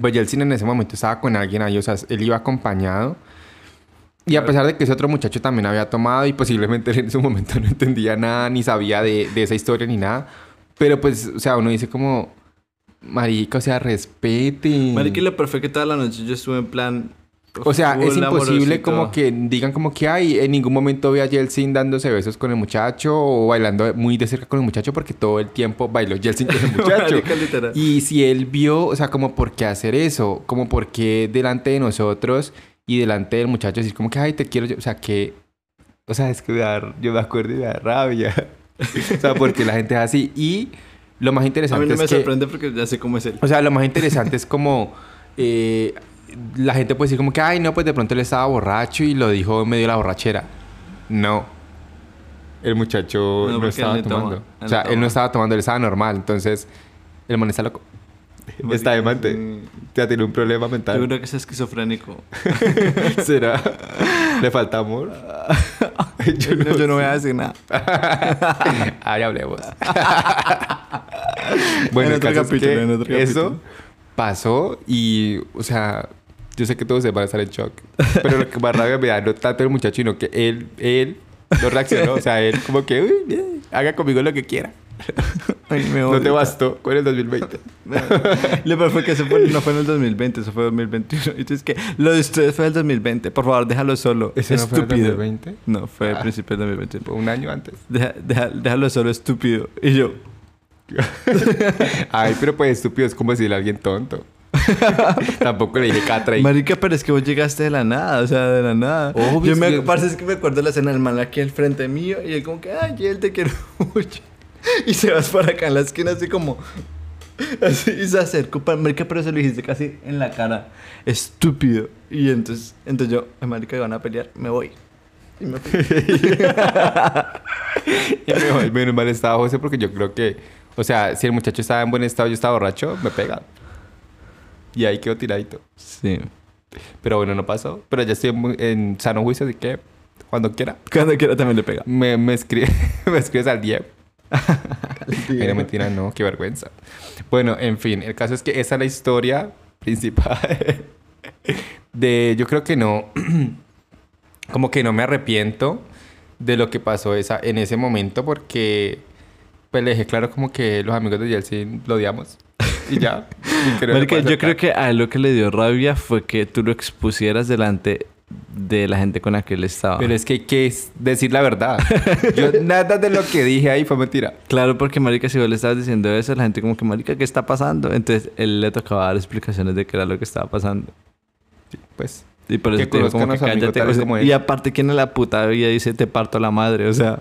pues ya el cine en ese momento estaba con alguien ahí, o sea, él iba acompañado. Y a pesar de que ese otro muchacho también había tomado y posiblemente en ese momento no entendía nada, ni sabía de, de esa historia ni nada. Pero pues, o sea, uno dice como, marica, o sea, respete. Marica, que toda la noche yo estuve en plan... O sea, es imposible como que digan como que hay en ningún momento ve a Yeltsin dándose besos con el muchacho o bailando muy de cerca con el muchacho porque todo el tiempo bailó Yeltsin con el muchacho. Marica, y si él vio, o sea, como por qué hacer eso, como por qué delante de nosotros y delante del muchacho decir como que ay te quiero, yo", o sea, que O sea, es que me da- yo me acuerdo y me da rabia. o sea, porque la gente es así. Y lo más A interesante mí no es me que... sorprende porque ya sé cómo es él. O sea, lo más interesante es como... eh, la gente puede decir como que, ay, no, pues de pronto él estaba borracho y lo dijo en medio de la borrachera. No. El muchacho No, no, estaba toma. tomando. Él o sea, no él toma. no estaba tomando, él estaba normal. Entonces, el man está loco. Está demante. Ya tiene un problema Yo mental. creo que es esquizofrénico. ¿Será? ¿Le falta amor? yo, no, yo no voy a decir nada. Ahí hablemos. bueno, En otro caso es capítulo, que en otro eso capítulo. pasó y, o sea, yo sé que todos se van a estar en shock. Pero lo que más rabia me da no tanto el muchacho, sino que él, él no reaccionó. O sea, él como que, uy, bien, haga conmigo lo que quiera. Ay, me No te bastó con el 2020. Lo peor fue que eso fue- no fue en el 2020, eso fue en 2021. Y tú es que lo de ustedes fue en el 2020. Por favor, déjalo solo. ¿Ese no fue el estúpido. 2020? No, fue a Ah. principios del 2020. Fue un año antes. Deja- deja- déjalo solo, estúpido. Y yo, Ay, pero pues estúpido es como decirle a alguien tonto. Tampoco le dije catra y... Marica, pero es que vos llegaste de la nada, o sea, de la nada. Obvio, Yo me, parce, es que me acuerdo de la escena del man aquí al frente mío y él como que, ay, él te quiero mucho. Y se vas para acá en la esquina así como... Así, y se acercó, pa- marica, pero se lo dijiste casi en la cara. Estúpido. Y entonces, entonces yo, "Ay, marica, van a pelear, me voy. Y me fui. Y me voy. Menos mal estaba José porque yo creo que... O sea, si el muchacho estaba en buen estado y yo estaba borracho, me pega. Y ahí quedó tiradito. Sí. Pero bueno, no pasó. Pero ya estoy en, en sano juicio, así que cuando quiera. Cuando quiera también le pega. Me, me, escribe, me escribes al 10. Ay, no, mentira, no. Qué vergüenza. Bueno, en fin. El caso es que esa es la historia principal de... Yo creo que no... Como que no me arrepiento de lo que pasó esa, en ese momento porque... Pues le dejé claro como que los amigos de Yeltsin lo odiamos. Y ya. Y Marica, yo creo que a él lo que le dio rabia fue que tú lo expusieras delante de la gente con la que él estaba. Pero es que hay que decir la verdad. Yo nada de lo que dije ahí fue mentira. Claro, porque marica, si vos le estabas diciendo eso, la gente como que, marica, ¿qué está pasando? Entonces, él le tocaba dar explicaciones de qué era lo que estaba pasando. Pues Y por eso te digo como que cállate. tal o sea, como y aparte, ¿quién en la puta vida dice te parto la madre? O sea...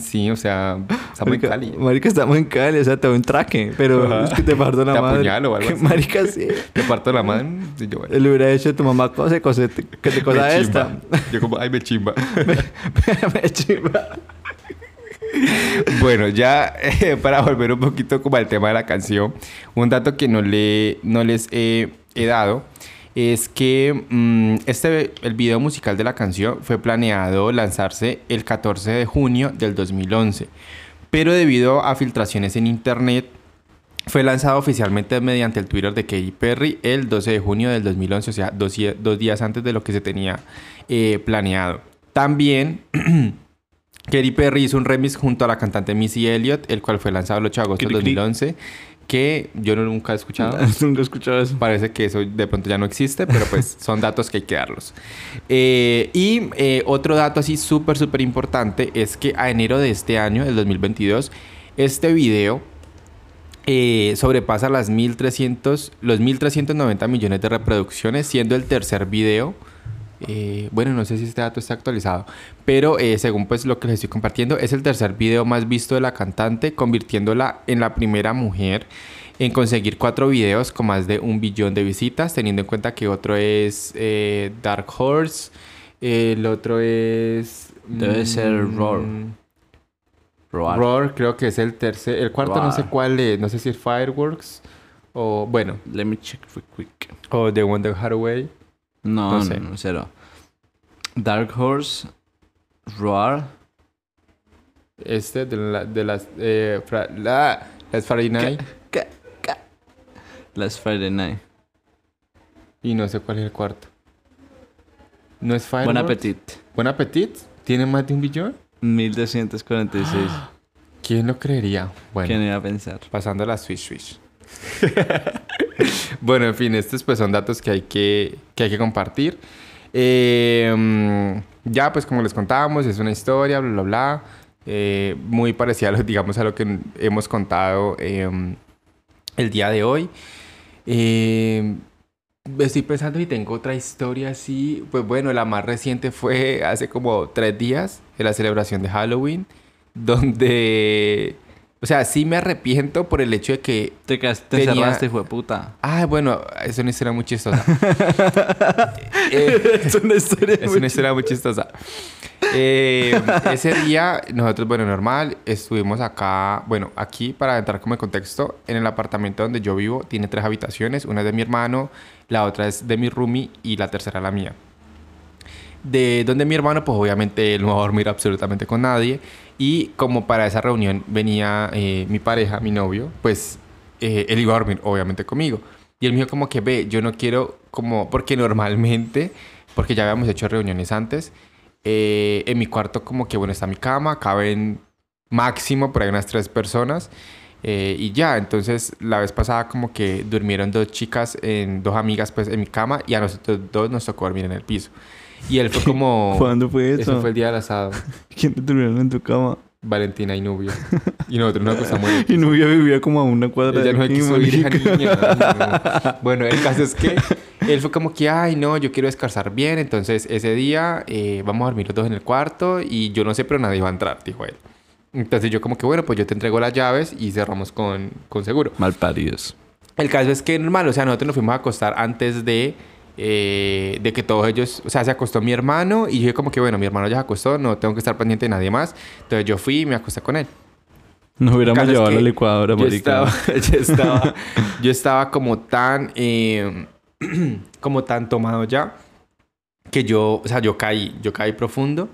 Sí, o sea, estamos en marica, Cali. Marica, estamos en Cali, o sea, te doy un traque, pero Ajá. es que te parto la Te madre. apuñalo o algo así. Marica, sí. Te parto la madre. Y yo, Él le hubiera dicho a tu mamá, cose, cose, te- que te cosa me esta. Yo como, ay, me chimba. Me chimba. bueno, ya eh, para volver un poquito como al tema de la canción, un dato que no, le, no les he, he dado es que mm, este, el video musical de la canción fue planeado lanzarse el 14 de junio del 2011, pero debido a filtraciones en internet fue lanzado oficialmente mediante el Twitter de Katy Perry el 12 de junio del 2011, o sea, dos, días antes de lo que se tenía eh, planeado. También Katy Perry hizo un remix junto a la cantante Missy Elliott, el cual fue lanzado el 8 de agosto del Cri, cri. 2011, que yo no- nunca he escuchado. Nunca he escuchado eso. Parece que eso de pronto ya no existe, pero pues son datos que hay que darlos. Eh, y eh, otro dato así súper, súper importante es que a enero de este año, del 2022, este video eh, sobrepasa las 1300, los 1390 millones de reproducciones, siendo el tercer video. Eh, bueno, no sé si este dato está actualizado, pero eh, según pues lo que les estoy compartiendo, es el tercer video más visto de la cantante, convirtiéndola en la primera mujer en conseguir cuatro videos con más de un billón de visitas, teniendo en cuenta que otro es eh, Dark Horse, el otro es... Debe ser Roar. Roar. Roar. creo que es el tercer, el cuarto no sé cuál es, no sé si es Fireworks o bueno, Let me check real quick. o The Wonder Hathaway. No, No no, sé. no, cero. Dark Horse, Roar. Este de, la- de las eh, fra- la, las Friday Night ¿Qué? ¿Qué? Last Friday Night. y no sé cuál es el cuarto. No es Fireworks. Buen Appetit. Buen Appetit. ¿Tiene más de un billón? 1246. ¿Quién lo creería? Bueno. ¿Quién iba a pensar? Pasando a la Swish Swish. bueno, en fin, estos pues son datos que hay que, que, hay que compartir. Mm, ya, pues como les contábamos, es una historia, bla, bla, bla. eh, muy parecida, digamos, a lo que hemos contado eh, el día de hoy. Eh, Estoy pensando y tengo otra historia así. Pues bueno, la más reciente fue hace como tres días, en la celebración de Halloween, donde... O sea, sí me arrepiento por el hecho de que... Te, te Tenía- cerraste, fue puta. Ah, bueno, es una historia muy chistosa. Eh, es una historia es una historia muy chistosa. Eh, ese día, nosotros, bueno, normal, estuvimos acá, bueno, aquí para entrar como en contexto, en el apartamento donde yo vivo tiene tres habitaciones, una es de mi hermano, la otra es de mi roomie y la tercera la mía. De donde mi hermano, pues obviamente él no va a dormir absolutamente con nadie. Y como para esa reunión venía eh, mi pareja, mi novio, pues eh, él iba a dormir obviamente conmigo. Y él me dijo como que ve, yo no quiero como, porque normalmente, porque ya habíamos hecho reuniones antes, eh, en mi cuarto como que bueno, está mi cama, caben máximo por ahí unas tres personas. eh, y ya, entonces la vez pasada como que durmieron dos chicas, en, dos amigas pues en mi cama y a nosotros dos nos tocó dormir en el piso. Y él fue como... ¿Cuándo fue eso? Eso fue el día del asado. ¿Quién te durmieron en tu cama? Valentina y Nubia. Y nosotros nos acostamos en el Y Nubia vivía como a una cuadra ella de no quiso ir, marica. niña. No. Bueno, el caso es que él fue como que, ay, no, yo quiero descansar bien. Entonces, ese día eh, vamos a dormir los dos en el cuarto y yo no sé, pero nadie va a entrar, dijo él. Entonces, yo como que, bueno, pues yo te entrego las llaves y cerramos con, con seguro. Malparidos. El caso es que normal, o sea, nosotros nos fuimos a acostar antes de, eh, de que todos ellos, o sea, se acostó mi hermano y yo como que, bueno, mi hermano ya se acostó, no tengo que estar pendiente de nadie más. Entonces yo fui y me acosté con él. Nos hubiéramos llevado la licuadora, Yo estaba, yo estaba, yo estaba como tan, eh, como tan tomado ya que yo, o sea, yo caí, yo caí profundo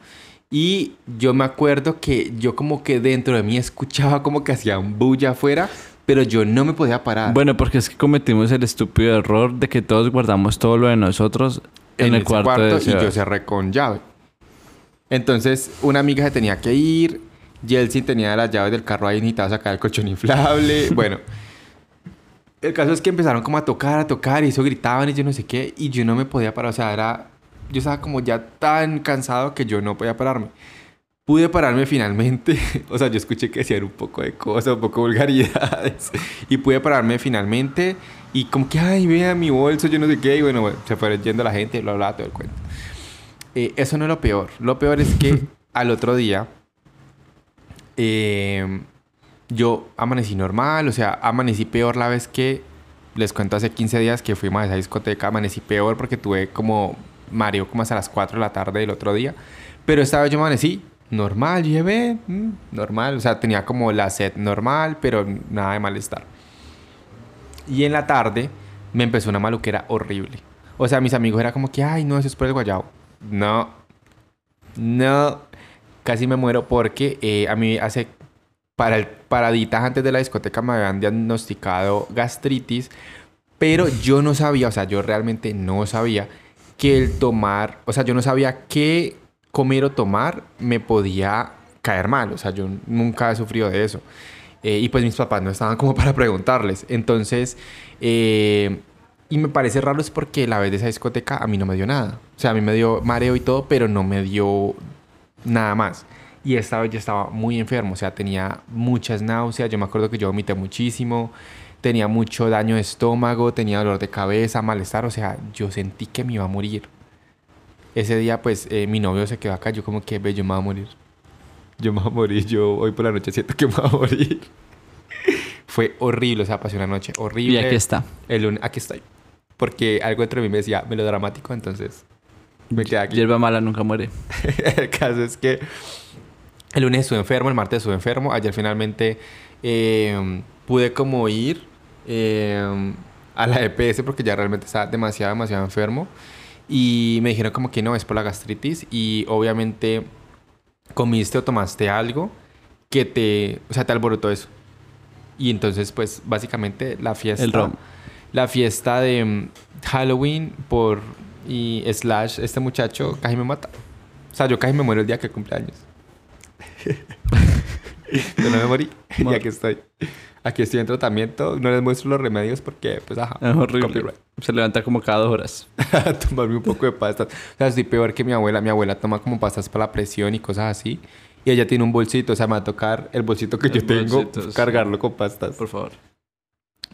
y yo me acuerdo que yo como que dentro de mí escuchaba como que hacían bulla afuera, pero yo no me podía parar. Bueno, porque es que cometimos el estúpido error de que todos guardamos todo lo de nosotros en, el ese cuarto, de y yo cerré con llave. Entonces, una amiga se tenía que ir. Yeltsin tenía las llaves del carro ahí, necesitaba sacar el colchón inflable. bueno, el caso es que empezaron como a tocar, a tocar, y eso gritaban y yo no sé qué, y yo no me podía parar. O sea, era. Yo estaba como ya tan cansado que yo no podía pararme. Pude pararme finalmente. o sea, yo escuché que decían un poco de cosas, un poco de vulgaridades. y pude pararme finalmente. Y como que, ay, vea mi bolso, yo no sé qué. Y bueno, bueno, se fue yendo la gente, bla, bla, todo el cuento. Eh, eso no es lo peor. Lo peor es que al otro día eh, yo amanecí normal. O sea, amanecí peor la vez que les cuento hace 15 días que fuimos a esa discoteca. Amanecí peor porque tuve como mareo como hasta las 4 de la tarde del otro día. Pero esta vez yo amanecí normal. Yo dije, ve, mm, normal. O sea, tenía como la sed normal, pero nada de malestar. Y en la tarde me empezó una maluquera horrible. O sea, mis amigos era como que, ay, no, eso es por el guayabo. No. No. Casi me muero porque eh, a mí hace para el paraditas antes de la discoteca me habían diagnosticado gastritis, pero yo no sabía, o sea, yo realmente no sabía que el tomar, o sea, yo no sabía qué comer o tomar me podía caer mal, o sea, yo nunca he sufrido de eso. Eh, y pues mis papás no estaban como para preguntarles. Entonces, eh, y me parece raro es porque la vez de esa discoteca a mí no me dio nada. O sea, a mí me dio mareo y todo, pero no me dio nada más. Y esta vez yo estaba muy enfermo, o sea, tenía muchas náuseas. Yo me acuerdo que yo vomité muchísimo, tenía mucho daño de estómago, tenía dolor de cabeza, malestar, o sea, yo sentí que me iba a morir. Ese día, pues, eh, mi novio se quedó acá, yo como que, ve, yo me voy a morir. Yo me voy a morir, yo hoy por la noche siento que me voy a morir. Fue horrible, o sea, pasé una noche horrible. Y aquí está. El lunes, aquí estoy. Porque algo dentro de mí me decía melodramático, entonces me quedé aquí. Hierba mala nunca muere. el caso es que el lunes estuve enfermo, el martes estuve enfermo. Ayer finalmente eh, pude como ir eh, a la EPS porque ya realmente estaba demasiado, demasiado enfermo. Y me dijeron como que no, es por la gastritis. Y obviamente comiste o tomaste algo que te, o sea, te alborotó eso. Y entonces, pues, básicamente la fiesta... El ron. La fiesta de mm, Halloween por... Y slash, este muchacho casi me mata. O sea, yo casi me muero el día que cumpleaños. Pero no me morí. y Mor- aquí estoy. Aquí estoy en tratamiento. No les muestro los remedios porque, pues, ajá. Es horrible. copyright. Se levanta como cada dos horas. Tomarme un poco de pastas. O sea, estoy peor que mi abuela. Mi abuela toma como pastas para la presión y cosas así. Y ella tiene un bolsito. O sea, me va a tocar el bolsito que El yo tengo, sí. cargarlo con pastas. Por favor.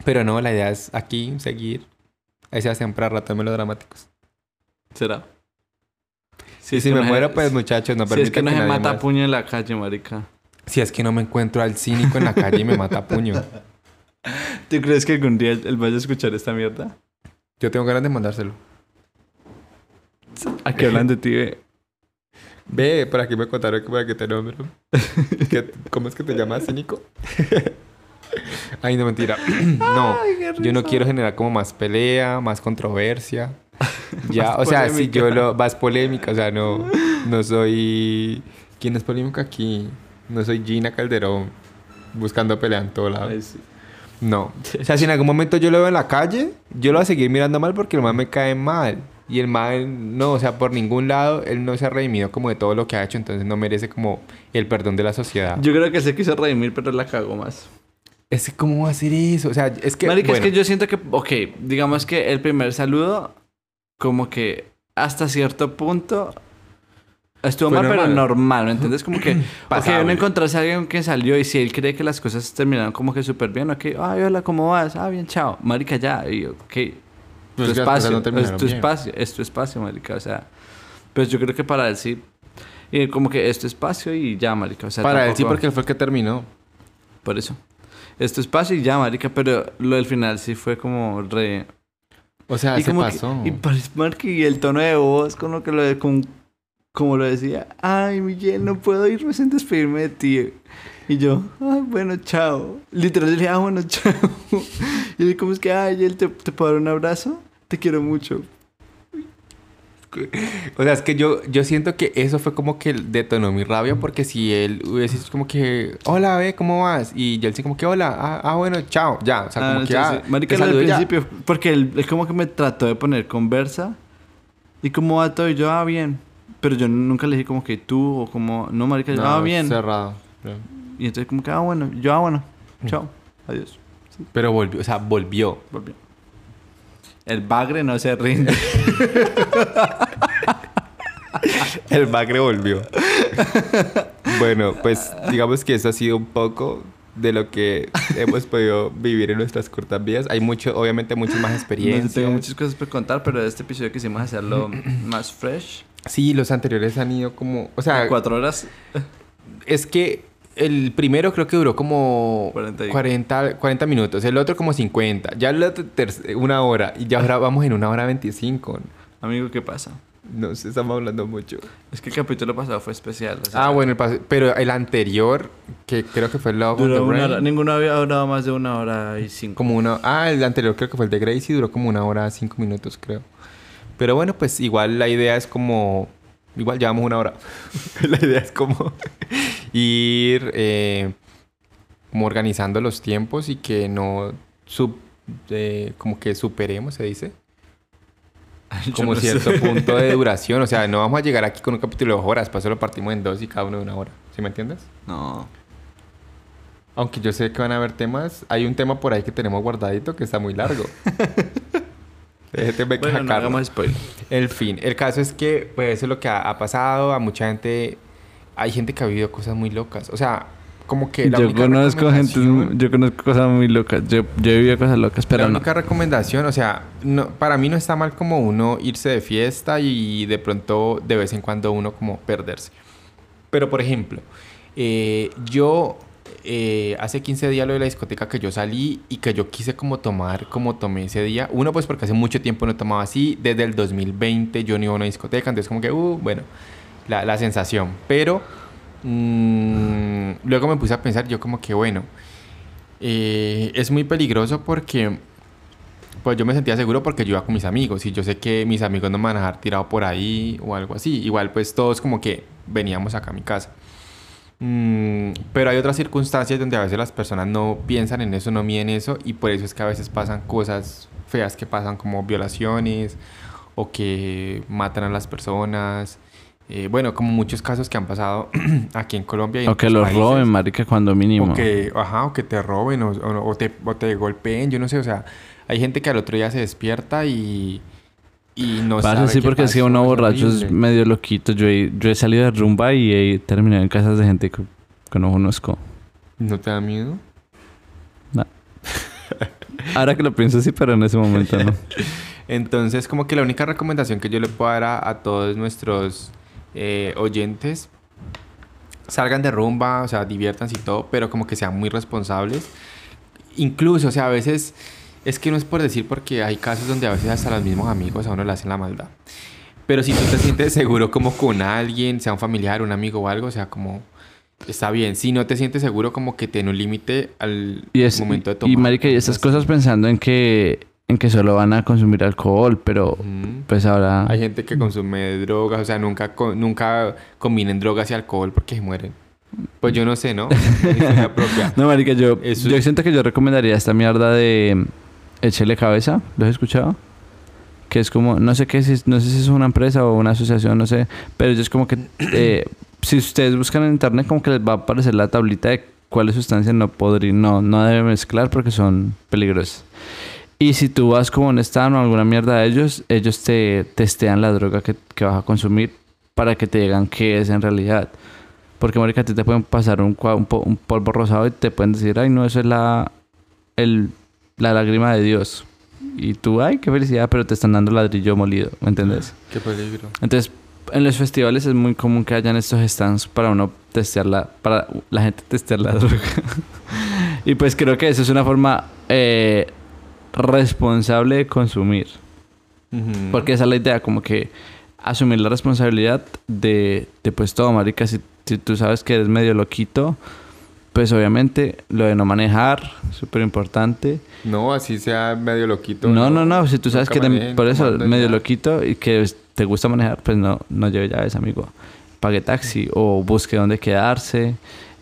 Pero no, la idea es aquí seguir Ahí se hacen para ratos melodramáticos. ¿Será? Sí, si me muero, pues muchachos, no Si es que no se nadie mata a puño en la calle, marica. Si es que no me encuentro al cínico en la calle y me mata a puño. ¿Tú crees que algún día él vaya a escuchar esta mierda? Yo tengo ganas de mandárselo. Aquí hablan de ti, ve. Ve, por aquí me contaron que para que te nombro. ¿Qué- ¿Cómo es que te llamas, cínico? Ay, no, mentira. no, yo no quiero generar como más pelea, más controversia. Ya, o sea, si yo lo... Más polémica, o sea, no... No soy... ¿Quién es polémico aquí? No soy Gina Calderón buscando pelea en todo lado. Ay, sí. No. O sea, si en algún momento yo lo veo en la calle, yo lo voy a seguir mirando mal porque el man me cae mal. Y el man, no, o sea, por ningún lado, él no se ha redimido como de todo lo que ha hecho, entonces no merece como el perdón de la sociedad. Yo creo que se quiso redimir, pero la cagó más. Es que, ¿cómo va a hacer eso? O sea, es que... Marica, bueno, es que yo siento que, ok, digamos que el primer saludo, como que hasta cierto punto estuvo mal, pero normal. ¿me entiendes? Como que, ok, Pasable. uno encontrarse a alguien que salió y si él cree que las cosas terminaron como que súper bien, ok, ay, hola, ¿cómo vas? Ah, bien, chao. Marica, ya, y ok, tu Pues cosas espacio, no es tu bien. espacio, es tu espacio, marica, o sea, pues yo creo que para él sí, y como que es tu espacio y ya, marica, o sea, Para él sí, tampoco- porque él fue el que terminó. por eso. Es tu espacio y ya, marica, pero lo del final sí fue como re... O sea, y se como pasó. Que, y y el tono de voz, con lo que lo de- con- como lo decía, ay, Miguel, no puedo irme sin despedirme de ti. Y yo, ay, bueno, chao. Literal, le dije, ah, bueno, chao. Y él, ¿cómo es que, ay, él te, te puedo dar un abrazo? Te quiero mucho. O sea, es que yo, yo siento que eso fue como que detonó mi rabia porque si él hubiese como que, hola, ve, ¿cómo vas? Y yo él sí como que, hola, ah, ah, bueno, chao, ya. O sea, Ah, como no, que, ah, sí. Marica, ya. principio, porque él, él como que me trató de poner conversa. ¿Y cómo va todo? Y yo, ah, bien. Pero yo nunca le dije como que tú o como, no, marica, yo, No, ah, bien. Cerrado. Y entonces como que, ah, bueno, yo, ah, bueno, chao, adiós. Pero volvió, o sea, volvió. Volvió. El bagre no se rinde. El bagre volvió. bueno, pues digamos que eso ha sido un poco de lo que hemos podido vivir en nuestras cortas vidas. Hay mucho, obviamente muchas más No, experiencias. tengo muchas cosas por contar, pero este episodio quisimos hacerlo más fresh. Sí, los anteriores han ido como, o sea, Cuatro horas. es que el primero creo que duró como 40 y- 40, 40 minutos, el otro como 50, ya el otro una hora y ya ahora vamos en una hora 25. Amigo, ¿qué pasa? No sé, estamos hablando mucho. Es que el capítulo pasado fue especial. o sea, Ah, bueno, el pero el anterior, que creo que fue el Love the Duró una hora. Ninguno había durado más de una hora y cinco. como una... Ah, el anterior creo que fue el de Gracie, duró como una hora, cinco minutos, creo. Pero bueno, pues igual la idea es como... Igual llevamos una hora. la idea es como ir eh, como organizando los tiempos y que no... sub- eh, como que superemos, se dice. Yo Como no sé. cierto punto de duración. O sea, no vamos a llegar aquí con un capítulo de dos horas. Para eso lo partimos en dos y cada uno de una hora. ¿Sí me entiendes? No. Aunque yo sé que van a haber temas. Hay un tema por ahí que tenemos guardadito que está muy largo. Déjeme Bueno, no hagamos spoiler. El fin. El caso es que, pues, eso es lo que ha, ha pasado. A mucha gente... Hay gente que ha vivido cosas muy locas. O sea, como que la Yo única conozco gente, yo conozco cosas muy locas. Yo, yo he vivido cosas locas, pero la no. única recomendación, o sea, no, para mí no está mal como uno irse de fiesta y de pronto de vez en cuando uno como perderse. Pero por ejemplo, eh, yo eh, hace 15 días lo de la discoteca que yo salí y que yo quise como tomar como tomé ese día. Uno pues porque hace mucho tiempo no tomaba así. Desde el 2020 yo no iba a una discoteca, entonces como que, uh, bueno, la, sensación. Pero mm, luego me puse a pensar yo como que, bueno, eh, es muy peligroso porque pues yo me sentía seguro porque yo iba con mis amigos y yo sé que mis amigos no me van a dejar tirado por ahí o algo así. Igual pues todos como que veníamos acá a mi casa. Mm, pero hay otras circunstancias donde a veces las personas no piensan en eso, no miden eso y por eso es que a veces pasan cosas feas que pasan como violaciones o que matan a las personas. Eh, bueno, como muchos casos que han pasado aquí en Colombia. Y en O que los países. roben, marica, cuando mínimo. O que, ajá, o que te roben o, o- o te, o te golpeen, yo no sé, o sea, hay gente que al otro día se despierta y, y no Pasa sabe sí, qué porque es que uno borracho es medio loquito. Yo he, yo he salido de rumba y he terminado en casas de gente que, que no conozco. ¿No te da miedo? Ahora que lo pienso sí, pero en ese momento no. Entonces, como que la única recomendación que yo le puedo dar a, a todos nuestros eh, oyentes, salgan de rumba, o sea, diviértanse y todo, pero como que sean muy responsables. Incluso, o sea, a veces, es que no es por decir porque hay casos donde a veces hasta los mismos amigos a uno le hacen la maldad. Pero si tú te sientes seguro como con alguien, sea un familiar, un amigo o algo, o sea, como está bien. Si no te sientes seguro, como que tiene un límite al Y, es, momento de tomar. y marica, y estas cosas pensando en que, en que solo van a consumir alcohol, pero pues ahora... Hay gente que consume drogas, o sea, nunca, nunca combinen drogas y alcohol porque se mueren. Pues yo no sé, ¿no? Propia. No, marica, yo, Eso yo siento que yo recomendaría esta mierda de Échele Cabeza. ¿Lo has escuchado? Que es como, no sé qué, si, no sé si es una empresa o una asociación, no sé. Pero es como que, eh, si ustedes buscan en internet, como que les va a aparecer la tablita de cuáles sustancias no podría, no, no debe mezclar porque son peligrosas. Y si tú vas como un stand o alguna mierda de ellos, ellos te testean la droga que, que vas a consumir para que te digan qué es en realidad. Porque, marica, a ti te pueden pasar un, un polvo rosado y te pueden decir, ay, no, eso es la, el, la lágrima de Dios. Y tú, ay, qué felicidad, pero te están dando ladrillo molido, ¿me entiendes? Qué peligro. Entonces, en los festivales es muy común que hayan estos stands para uno testear la, para la gente testear la droga. y pues creo que eso es una forma eh, responsable de consumir. Porque esa es la idea, como que asumir la responsabilidad de, de pues todo, marica. Si, si tú sabes que eres medio loquito, pues obviamente lo de no manejar, súper importante. No, así sea medio loquito. No, no, no, si tú sabes que manejen por eso medio ya. loquito y que te gusta manejar, pues no, no lleve llaves, amigo. Pague taxi o busque dónde quedarse,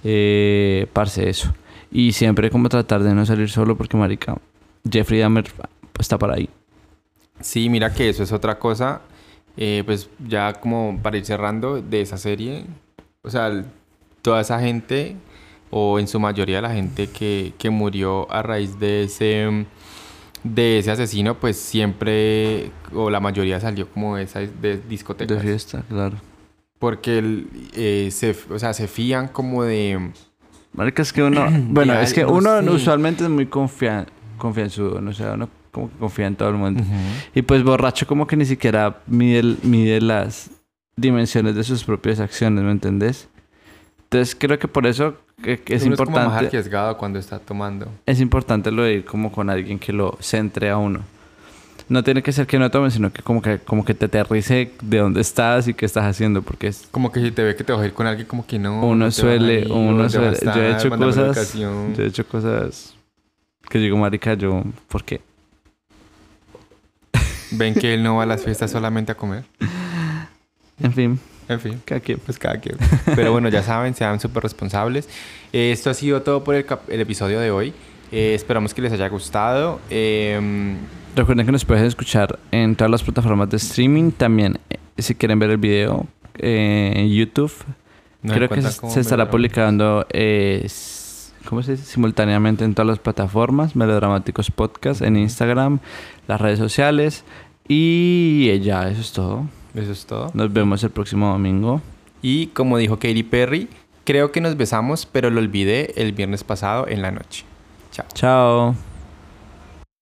eh, parce eso. Y siempre como tratar de no salir solo porque, marica, Jeffrey Dahmer está por ahí. Sí, mira que eso es otra cosa. eh, pues ya como para ir cerrando de esa serie. O sea, toda esa gente, o en su mayoría la gente que, que murió a raíz de ese, de ese asesino, pues siempre, o la mayoría salió como de esa de discotecas. De fiesta, claro. Porque el, eh, se, o sea, se fían como de... Marica, es que uno... bueno, es que no uno usualmente es muy confia confianzudo, no sé, uno como que confía en todo el mundo. Y pues borracho como que ni siquiera mide, mide las dimensiones de sus propias acciones, ¿me entendés? Entonces creo que por eso que- que es Uno como más importante arriesgado cuando está tomando. es importante lo de ir como con alguien que lo centre a uno. No tiene que ser que no tome, sino que como que como que te aterrice de dónde estás y qué estás haciendo, porque es Como que si te ve que te vas a ir con alguien, como que no. uno suele, ir, uno ¿dónde vas a suele. Yo he estar? hecho cosas, yo he hecho cosas que digo, marica, yo, ¿por qué? Ven que él no va a las fiestas solamente a comer. En fin, En fin, cada quien. pues cada quien. Pero bueno, ya saben, sean súper responsables. Eh, esto ha sido todo por el, el episodio de hoy. Eh, esperamos que les haya gustado. Em, Recuerden que nos pueden escuchar en todas las plataformas de streaming. También, eh, si quieren ver el video eh, en YouTube, nos creo que se, se estará publicando eh, ¿cómo se dice? simultáneamente en todas las plataformas. Melodramáticos Podcast en Instagram, las redes sociales. Y eh, ya, eso es todo. Eso es todo. Nos vemos el próximo domingo. Y como dijo Katy Perry, creo que nos besamos, pero lo olvidé el viernes pasado en la noche. Chao. Chao.